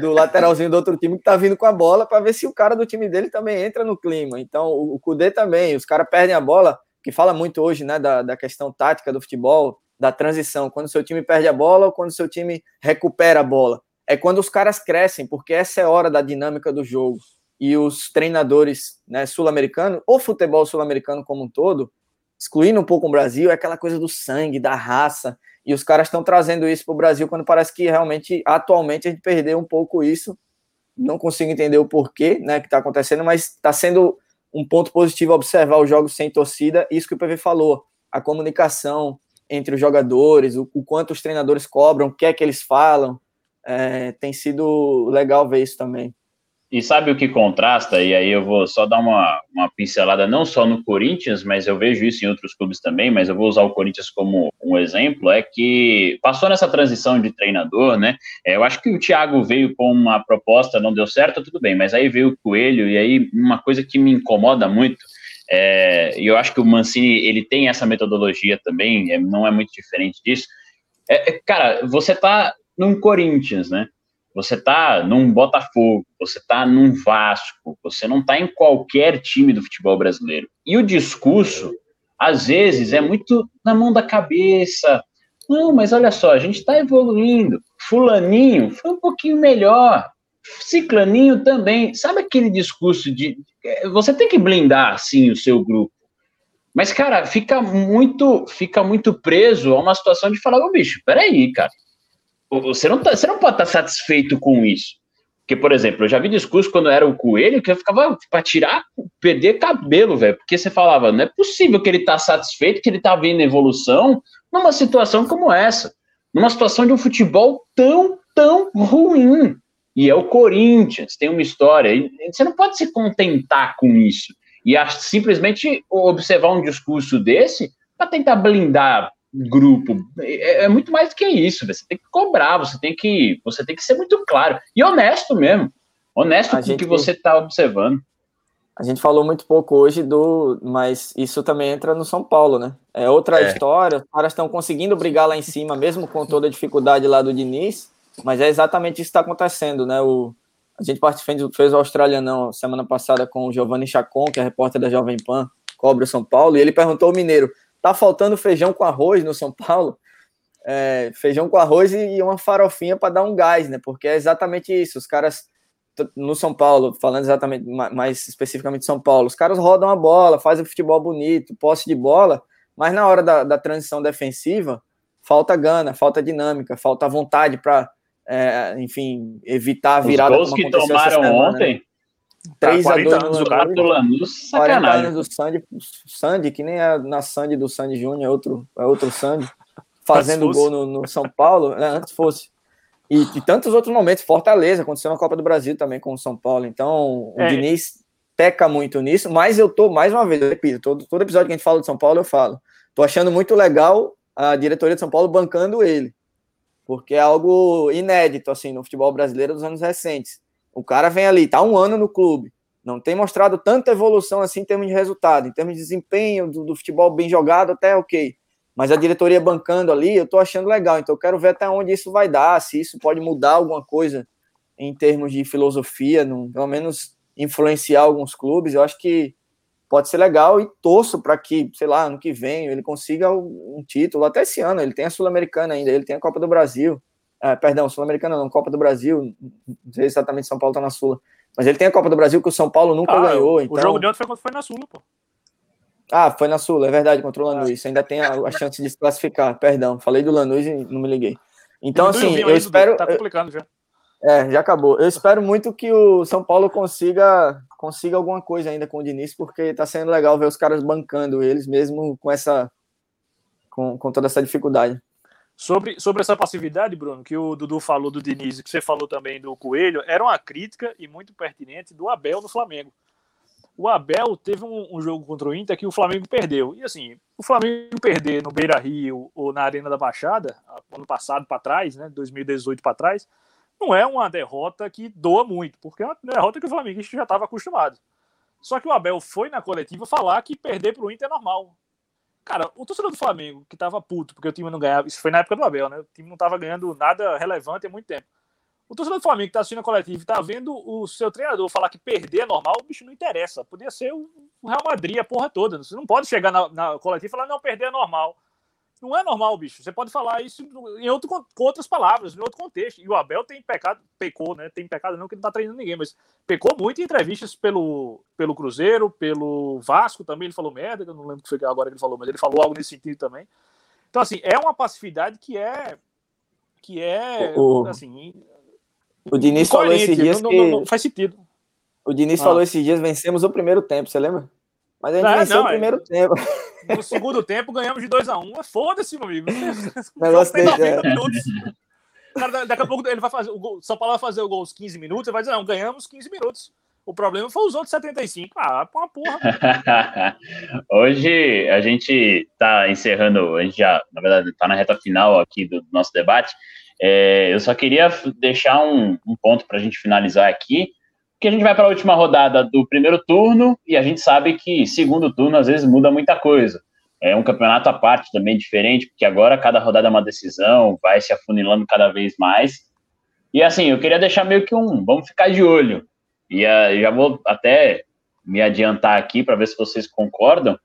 do lateralzinho do outro time que está vindo com a bola para ver se o cara do time dele também entra no clima. Então, o, o Kudê também, os caras perdem a bola que fala muito hoje né, da, da questão tática do futebol, da transição, quando seu time perde a bola ou quando seu time recupera a bola. É quando os caras crescem, porque essa é a hora da dinâmica do jogo. E os treinadores né, sul-americanos, ou futebol sul-americano como um todo, excluindo um pouco o Brasil, é aquela coisa do sangue, da raça. E os caras estão trazendo isso para o Brasil quando parece que realmente, atualmente, a gente perdeu um pouco isso. Não consigo entender o porquê né, que está acontecendo, mas está sendo um ponto positivo observar os jogos sem torcida, isso que o PV falou, a comunicação entre os jogadores, o, o quanto os treinadores cobram, o que é que eles falam, é, tem sido legal ver isso também. E sabe o que contrasta? E aí eu vou só dar uma, uma pincelada não só no Corinthians, mas eu vejo isso em outros clubes também, mas eu vou usar o Corinthians como um exemplo, é que passou nessa transição de treinador, né? É, eu acho que o Thiago veio com uma proposta, não deu certo, tudo bem, mas aí veio o Coelho, e aí uma coisa que me incomoda muito, é, e eu acho que o Mancini, ele tem essa metodologia também, é, não é muito diferente disso, é, é cara, você tá num Corinthians, né? Você tá num Botafogo, você tá num Vasco, você não tá em qualquer time do futebol brasileiro. E o discurso, às vezes, é muito na mão da cabeça. Não, mas olha só, a gente está evoluindo. Fulaninho foi um pouquinho melhor. Ciclaninho também. Sabe aquele discurso de. Você tem que blindar, sim, o seu grupo. Mas, cara, fica muito, fica muito preso a uma situação de falar, ô bicho, peraí, cara você não, tá, você não pode estar tá satisfeito com isso. Porque, por exemplo, eu já vi discurso quando era o coelho que eu ficava para tirar, perder cabelo, velho. Porque você falava, não é possível que ele tá satisfeito, que ele tá vendo evolução numa situação como essa. Numa situação de um futebol tão, tão ruim. E é o Corinthians, tem uma história. E você não pode se contentar com isso. E simplesmente observar um discurso desse para tentar blindar grupo. É, é, muito mais do que isso. Você tem que cobrar, você tem que, você tem que ser muito claro e honesto mesmo. Honesto a com o que você está observando. A gente falou muito pouco hoje do, mas isso também entra no São Paulo, né? É outra é. história. Os caras estão conseguindo brigar lá em cima, mesmo com toda a dificuldade lá do Diniz. Mas é exatamente isso que está acontecendo, né? O, a gente fez, fez o Australianão semana passada com o Giovanni Chacon, que é repórter da Jovem Pan, cobre o São Paulo, e ele perguntou ao Mineiro: Tá faltando feijão com arroz no São Paulo. É, feijão com arroz e uma farofinha para dar um gás, né? Porque é exatamente isso. Os caras no São Paulo, falando exatamente mais especificamente de São Paulo, os caras rodam a bola, fazem futebol bonito, posse de bola, mas na hora da, da transição defensiva falta gana, falta dinâmica, falta vontade para, é, enfim, evitar a virada. Os gols que tomaram né? ontem 3 tá, a 2 anos no do cara Lanús, 40 anos do Sandy, Sandy, que nem é na Sandy do Sandy Júnior, é outro, é outro Sandy, fazendo gol no, no, São Paulo, né, antes fosse. E, e, tantos outros momentos, Fortaleza, aconteceu na Copa do Brasil também com o São Paulo. Então, é. o Diniz peca muito nisso, mas eu tô, mais uma vez, eu repito, todo, todo episódio que a gente fala de São Paulo, eu falo. Tô achando muito legal a diretoria de São Paulo bancando ele, porque é algo inédito, assim, no futebol brasileiro dos anos recentes o cara vem ali, tá um ano no clube, não tem mostrado tanta evolução assim em termos de resultado, em termos de desempenho do, do futebol bem jogado, até ok. Mas a diretoria bancando ali, eu tô achando legal. Então eu quero ver até onde isso vai dar, se isso pode mudar alguma coisa em termos de filosofia, no, pelo menos influenciar alguns clubes. Eu acho que pode ser legal e torço para que, sei lá, ano que vem ele consiga um título, até esse ano, ele tem a Sul-Americana ainda, ele tem a Copa do Brasil. É, perdão, Sul-Americana não, Copa do Brasil, não sei exatamente São Paulo está na Sula, Mas ele tem a Copa do Brasil que o São Paulo nunca ah, ganhou. O então... jogo de ontem foi, foi na Sula, pô. Ah, foi na Sula, é verdade, contra o Lanús. Ainda tem a, a, chance de se classificar. Perdão, falei do Lanús e não me liguei. Então, assim, eu espero. Tá complicando já. É, já acabou. Eu espero muito que o São Paulo consiga consiga alguma coisa ainda com o Diniz, porque tá sendo legal ver os caras bancando eles mesmo com essa com, com toda essa dificuldade. Sobre, sobre essa passividade, Bruno, que o Dudu falou do Diniz e que você falou também do Coelho, era uma crítica e muito pertinente do Abel no Flamengo. O Abel teve um, um, jogo contra o Inter que o Flamengo perdeu. E assim, o Flamengo perder no Beira Rio ou na Arena da Baixada, ano passado para trás, né, 2018 para trás, não é uma derrota que doa muito, porque é uma derrota que o Flamengo já estava acostumado. Só que o Abel foi na coletiva falar que perder para o Inter é normal. Cara, o torcedor do Flamengo, que tava puto, porque o time não ganhava, isso foi na época do Abel, né? O time não tava ganhando nada relevante há muito tempo. O torcedor do Flamengo que tá assistindo a coletiva e tá vendo o seu treinador falar que perder é normal, o bicho não interessa. Podia ser o Real Madrid, a porra toda. Você não pode chegar na, na coletiva e falar, não, perder é normal. Não é normal, bicho. Você pode falar isso em outro, com outras palavras, em outro contexto. E o Abel tem pecado, pecou, né? Tem pecado não que não tá treinando ninguém, mas pecou muito em entrevistas pelo, pelo Cruzeiro, pelo Vasco também. Ele falou merda, eu não lembro o que foi agora que ele falou, mas ele falou algo nesse sentido também. Então, assim, é uma passividade que é. Que é. O, assim. O Diniz falou esses dias. Não, que... não, não faz sentido. O Diniz ah. falou esses dias: vencemos o primeiro tempo, você lembra? Mas a gente não, venceu não, o é. primeiro é... tempo. No segundo tempo ganhamos de 2x1. Um. Foda-se, meu amigo. O negócio tem 90 é. minutos. Cara, daqui a pouco ele vai fazer. O gol, São Paulo vai fazer o gol aos 15 minutos e vai dizer, não, ganhamos 15 minutos. O problema foi os outros 75. Ah, uma porra. Hoje a gente tá encerrando, a gente já, na verdade, tá na reta final aqui do nosso debate. É, eu só queria deixar um, um ponto para a gente finalizar aqui que a gente vai para a última rodada do primeiro turno e a gente sabe que segundo turno às vezes muda muita coisa. É um campeonato à parte também diferente, porque agora cada rodada é uma decisão, vai se afunilando cada vez mais. E assim, eu queria deixar meio que um, vamos ficar de olho. E uh, já vou até me adiantar aqui para ver se vocês concordam.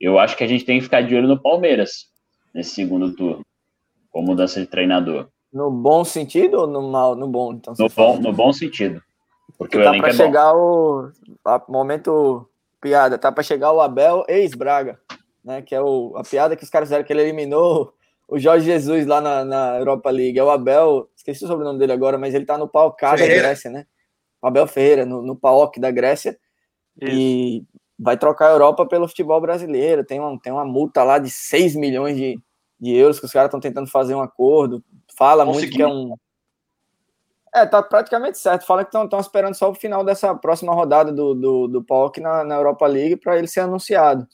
Eu acho que a gente tem que ficar de olho no Palmeiras nesse segundo turno, com mudança de treinador. No bom sentido ou no mal? No bom, então. No bom, no bom sentido. Porque tá para é chegar bom. o momento piada, tá para chegar o Abel ex-Braga, né? Que é o, a piada que os caras fizeram que ele eliminou o Jorge Jesus lá na, na Europa League. É o Abel, esqueci o sobrenome dele agora, mas ele tá no PAOK da Grécia, né? O Abel Ferreira, no, no PAOK da Grécia. Isso. E vai trocar a Europa pelo futebol brasileiro. Tem uma, tem uma multa lá de 6 milhões de, de euros que os caras estão tentando fazer um acordo. Fala Consegui. muito que é um é, tá praticamente certo. Fala que estão esperando só o final dessa próxima rodada do, do, do PAOK na, na Europa League para ele ser anunciado.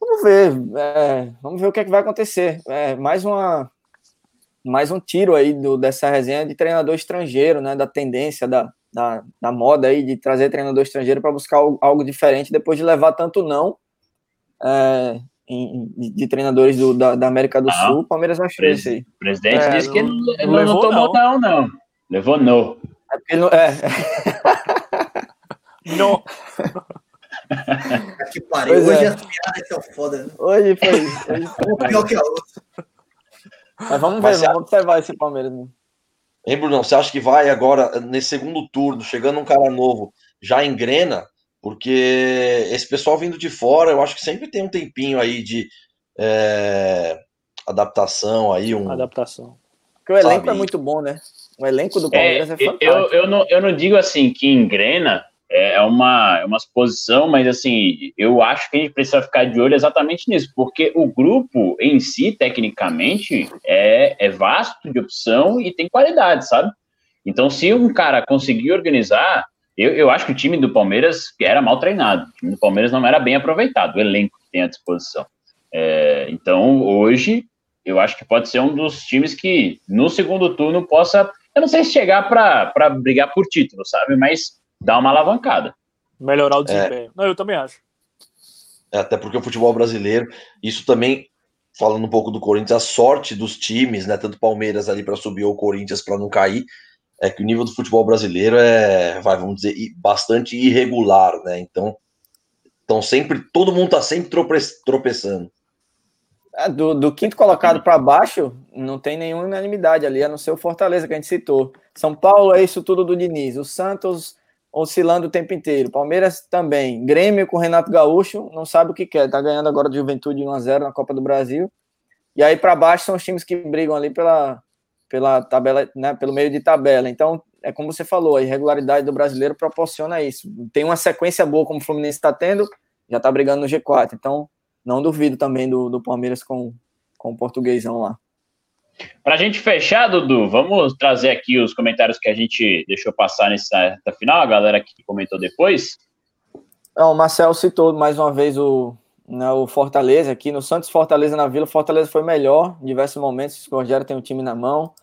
Vamos ver. É, vamos ver o que, é que vai acontecer. É, mais uma mais um tiro aí do, dessa resenha de treinador estrangeiro, né? Da tendência, da, da, da moda aí de trazer treinador estrangeiro para buscar algo, algo, diferente depois de levar tanto não é, em, de treinadores do, da, da América do ah, Sul. Palmeiras vai fazer isso aí. O presidente é, disse que não, não, não, não tomou não, não. Levou no. É porque não. É. no. que pariu. Pois hoje é. as piadas são foda. Né? Hoje foi. Hoje foi pior que a outra. Mas vamos ver, Mas vamos observar esse Palmeiras. Né? Hein, Bruno? Você acha que vai agora, nesse segundo turno, chegando um cara novo, já engrena? Porque esse pessoal vindo de fora, eu acho que sempre tem um tempinho aí de é, adaptação aí. Um, adaptação. Porque o elenco sabe? é muito bom, né? O elenco do Palmeiras é, é fantástico. Eu, eu, não, eu não digo assim que engrena, é, é uma, é uma suposição, mas assim, eu acho que a gente precisa ficar de olho exatamente nisso, porque o grupo em si, tecnicamente, é, é vasto de opção e tem qualidade, sabe? Então, se um cara conseguir organizar, eu, eu acho que o time do Palmeiras era mal treinado, o time do Palmeiras não era bem aproveitado, o elenco que tem à disposição. É, então, hoje, eu acho que pode ser um dos times que no segundo turno possa eu não sei se chegar para brigar por título, sabe? Mas dá uma alavancada. Melhorar o é. desempenho. É, não, eu também acho. É, até porque o futebol brasileiro, isso também, falando um pouco do Corinthians, a sorte dos times, né? Tanto Palmeiras ali para subir ou Corinthians para não cair, é que o nível do futebol brasileiro é, vai, vamos dizer, bastante irregular, né? Então, então sempre, todo mundo tá sempre trope tropeçando. É, do, do, quinto colocado para baixo, não tem nenhuma unanimidade ali, a não ser o Fortaleza que a gente citou. São Paulo é isso tudo do Diniz. O Santos oscilando o tempo inteiro. Palmeiras também. Grêmio com Renato Gaúcho, não sabe o que quer. Tá ganhando agora de Juventude 1x0 na Copa do Brasil. E aí para baixo são os times que brigam ali pela, pela tabela, né, pelo meio de tabela. Então, é como você falou, a irregularidade do brasileiro proporciona isso. Tem uma sequência boa como o Fluminense está tendo, já está brigando no G4. Então, não duvido também do, do Palmeiras com, com o portuguesão lá. Para a gente fechar, Dudu, vamos trazer aqui os comentários que a gente deixou passar nessa final, a galera que comentou depois. Não, o Marcel citou mais uma vez o, né, o Fortaleza aqui, no Santos Fortaleza na Vila, o Fortaleza foi melhor em diversos momentos, o Rogério tem o time na mão.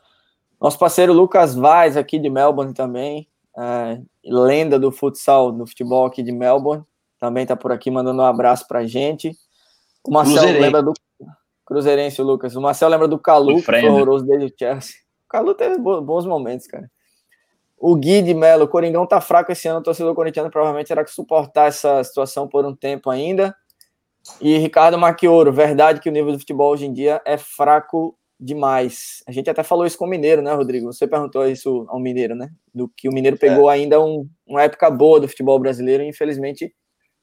Nosso parceiro Lucas Vaz, aqui de Melbourne também, é, lenda do futsal, do futebol aqui de Melbourne, também está por aqui mandando um abraço para a gente. O Marcel lembra do Cruzeirense, o Lucas. O Marcel lembra do Calu, que foi horroroso desde o Chelsea. O Calu teve bons momentos, cara. O Gui de Melo, o Coringão tá fraco esse ano, o torcedor corintiano provavelmente terá que suportar essa situação por um tempo ainda. E Ricardo Maquioro, verdade que o nível do futebol hoje em dia é fraco demais. A gente até falou isso com o Mineiro, né, Rodrigo? Você perguntou isso ao Mineiro, né? Do que o Mineiro pegou é. ainda um, uma época boa do futebol brasileiro e infelizmente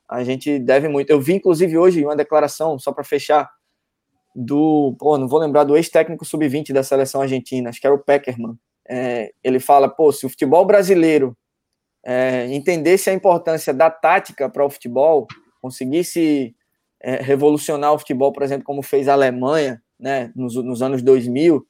a gente deve muito. Eu vi inclusive hoje uma declaração, só para fechar, do, pô, não vou lembrar do ex-técnico sub-20 da seleção argentina, acho que era o Peckerman. É, ele fala, pô, se o futebol brasileiro é, entendesse a importância da tática para o futebol, conseguisse é, revolucionar o futebol, por exemplo, como fez a Alemanha, né, nos, nos anos 2000,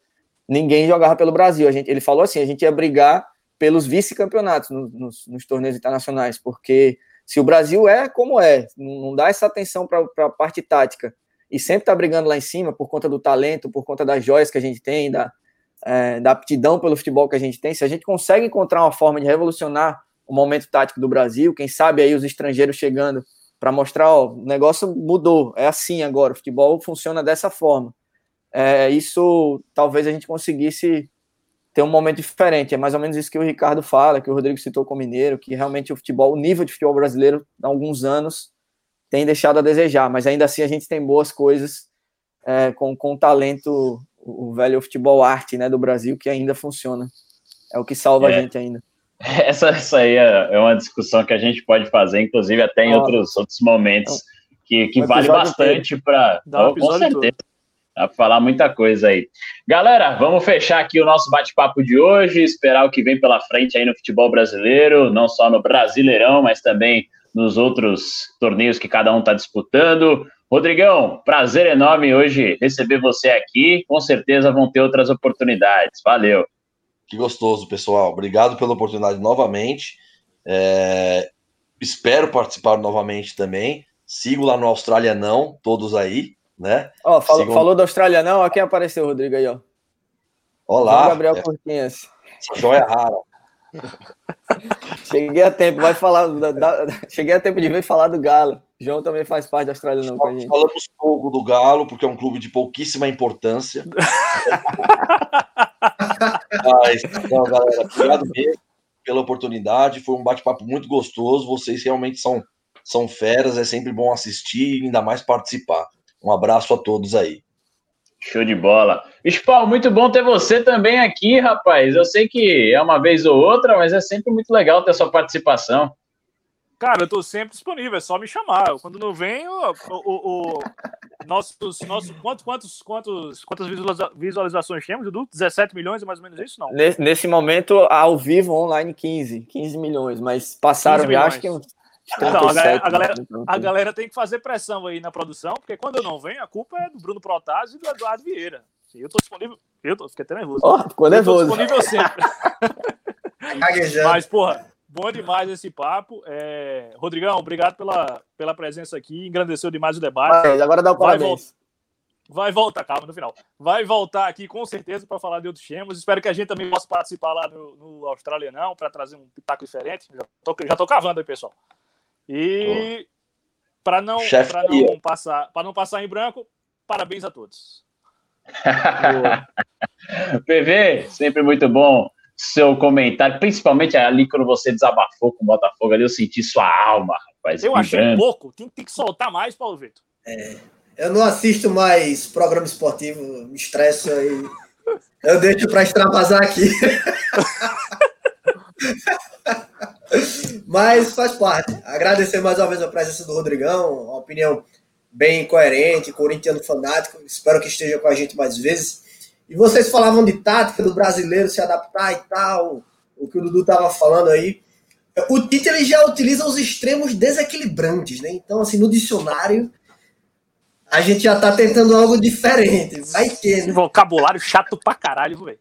ninguém jogava pelo Brasil. A gente, ele falou assim, a gente ia brigar pelos vice-campeonatos no, nos, nos, torneios internacionais, porque se o Brasil é como é, não dá essa atenção para a parte tática, e sempre está brigando lá em cima por conta do talento, por conta das joias que a gente tem, da, é, da aptidão pelo futebol que a gente tem, se a gente consegue encontrar uma forma de revolucionar o momento tático do Brasil, quem sabe aí os estrangeiros chegando para mostrar, ó, o negócio mudou, é assim agora, o futebol funciona dessa forma. É, isso talvez a gente conseguisse ter um momento diferente. É mais ou menos isso que o Ricardo fala, que o Rodrigo citou com o Mineiro, que realmente o futebol, o nível de futebol brasileiro, há alguns anos, tem deixado a desejar, mas ainda assim a gente tem boas coisas é, com, com o talento, o velho futebol arte né, do Brasil, que ainda funciona. É o que salva é. a gente ainda. Essa, essa aí é, é uma discussão que a gente pode fazer, inclusive até em outros, outros momentos, que, que um vale bastante para. Com certeza. Dá para falar muita coisa aí. Galera, vamos fechar aqui o nosso bate-papo de hoje, esperar o que vem pela frente aí no futebol brasileiro, não só no Brasileirão, mas também nos outros torneios que cada um está disputando. Rodrigão, prazer enorme hoje receber você aqui. Com certeza vão ter outras oportunidades. Valeu. Que gostoso, pessoal. Obrigado pela oportunidade novamente. É... Espero participar novamente também. Sigo lá no Austrália Não, todos aí, né? Ó, falou, Sigam... falou da Austrália Não, ó, quem apareceu, Rodrigo, aí, ó. Olá. Gabriel é... Curtinhas. Essa joia rara. Cheguei a tempo, vai falar. Da, da, cheguei a tempo de ver falar do Galo. João também faz parte da Austrália, não, com a gente. Falamos pouco do Galo, porque é um clube de pouquíssima importância. Mas, não, galera, obrigado mesmo pela oportunidade. Foi um bate-papo muito gostoso. Vocês realmente são, são feras, é sempre bom assistir e ainda mais participar. Um abraço a todos aí. Show de bola. Spal, muito bom ter você também aqui, rapaz. Eu sei que é uma vez ou outra, mas é sempre muito legal ter sua participação. Cara, eu tô sempre disponível, é só me chamar. Quando não venho, o, o, o nossos, nossos, quantos, quantos, quantos, quantas visualizações temos, Dudu? 17 milhões, é mais ou menos isso, não? Nesse, nesse momento, ao vivo, online, 15, 15 milhões, mas passaram, 15 milhões. acho que então, a galera, a, galera, a galera, tem que fazer pressão aí na produção, porque quando eu não venho, a culpa é do Bruno Protásio e do Eduardo Vieira. Eu tô disponível. Eu tô, fiquei até nervoso. Oh, ficou nervoso. Eu tô disponível sempre. Mas, porra, bom demais esse papo. É... Rodrigão, obrigado pela, pela presença aqui. Engrandeceu demais o debate. Vai, agora dá o Vai, vol vai voltar, calma, no final. Vai voltar aqui com certeza para falar de outros temas. Espero que a gente também possa participar lá no, no Australianão para trazer um pitaco diferente. Já tô, já tô cavando aí, pessoal. E para não, não passar, para não passar em branco, parabéns a todos. PV, sempre muito bom seu comentário, principalmente ali quando você desabafou com o Botafogo ali, eu senti sua alma, rapaz. Eu achei pouco, tem, tem, que soltar mais, Paulo Vitor. É, eu não assisto mais programa esportivo, me estresso aí. Eu deixo para extravasar aqui. Mas faz parte. Agradecer mais uma vez a presença do Rodrigão, uma opinião bem coerente, corintiano fanático. Espero que esteja com a gente mais vezes. E vocês falavam de tática do brasileiro se adaptar e tal, o que o Dudu estava falando aí. O Tite ele já utiliza os extremos desequilibrantes, né? Então, assim, no dicionário, a gente já tá tentando algo diferente. Vai ter. Né? vocabulário chato pra caralho, velho.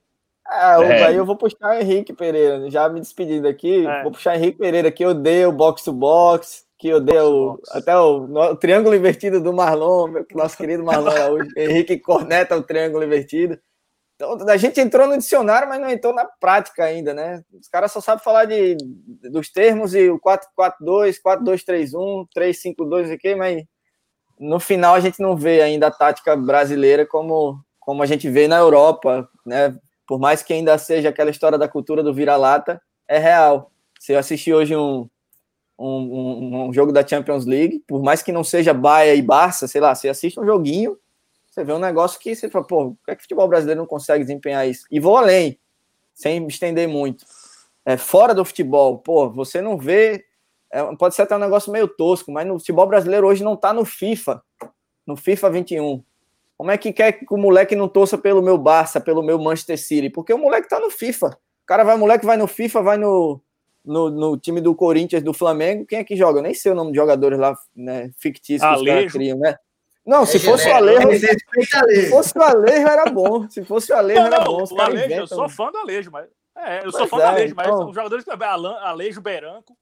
Ah, é. aí eu vou puxar o Henrique Pereira, já me despedindo aqui. É. Vou puxar o Henrique Pereira, que odeia o box to box, que odeia o, até o, o, triângulo invertido do Marlon, nosso querido Marlon Araújo. Henrique corneta o triângulo invertido. Então, a gente entrou no dicionário, mas não entrou na prática ainda, né? Os caras só sabem falar de, dos termos e o 4-4-2, 4-2-3-1, 3-5-2, aqui, mas no final a gente não vê ainda a tática brasileira como, como a gente vê na Europa, né? Por mais que ainda seja aquela história da cultura do vira-lata, é real. Se eu assistir hoje um, um, um, um, jogo da Champions League, por mais que não seja Bahia e Barça, sei lá, você assiste um joguinho, você vê um negócio que você fala, pô, que, é que o futebol brasileiro não consegue desempenhar isso? E vou além, sem me estender muito. É, fora do futebol, pô, você não vê. É, pode ser até um negócio meio tosco, mas no futebol brasileiro hoje não tá no FIFA, no FIFA 21. Como é que quer que o moleque não torça pelo meu Barça, pelo meu Manchester City? Porque o moleque tá no FIFA. O cara vai, o moleque vai no FIFA, vai no, no, no, time do Corinthians, do Flamengo. Quem é que joga? Eu nem sei o nome de jogadores lá, né, fictícios que os caras criam, né? Não, se fosse o Alejo. Se fosse o Alejo, era bom. Se fosse o Alejo, era bom. o Alejo, eu sou fã do Alejo, mas. É, eu sou fã do é, Alejo, mas então... os jogadores que Alejo, Beranco.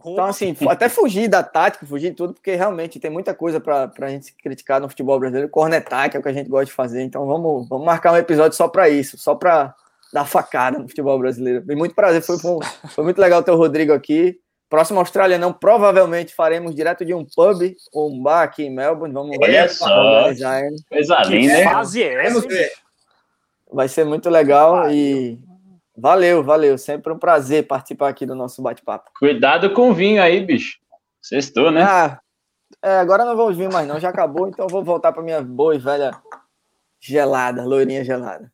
Roma. Então, assim, até fugir da tática, fugir de tudo, porque realmente tem muita coisa para a gente criticar no futebol brasileiro. Cornetar, que é o que a gente gosta de fazer. Então, vamos, vamos marcar um episódio só para isso, só para dar facada no futebol brasileiro. Foi muito prazer, foi, foi muito legal ter o Rodrigo aqui. Próximo Austrália não, provavelmente faremos direto de um pub ou um bar aqui em Melbourne. Vamos Olha só, coisa linda? Fase é essa, Vai ser muito legal e valeu, valeu. Sempre um prazer participar aqui do nosso bate-papo. Cuidado com o vinho aí, bicho. Sextou, né? Ah, é, agora não vou vir mais não, já acabou, então vou voltar para minha boa e velha gelada, loirinha gelada.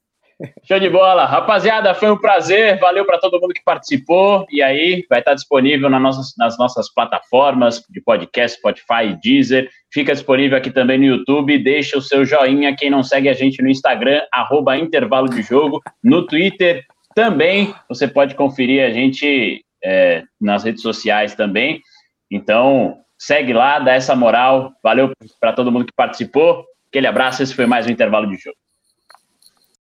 Show de bola. Rapaziada, foi um prazer. Valeu para todo mundo que participou. E aí, vai estar disponível nas nossas, nas nossas plataformas de podcast, Spotify Deezer. Fica disponível aqui também no YouTube. Deixa o seu joinha. Quem não segue a gente no Instagram, arroba intervalo de jogo. No Twitter também. Você pode conferir a gente é, nas redes sociais também. Então, segue lá, dá essa moral. Valeu para todo mundo que participou. Aquele abraço. Esse foi mais um intervalo de jogo.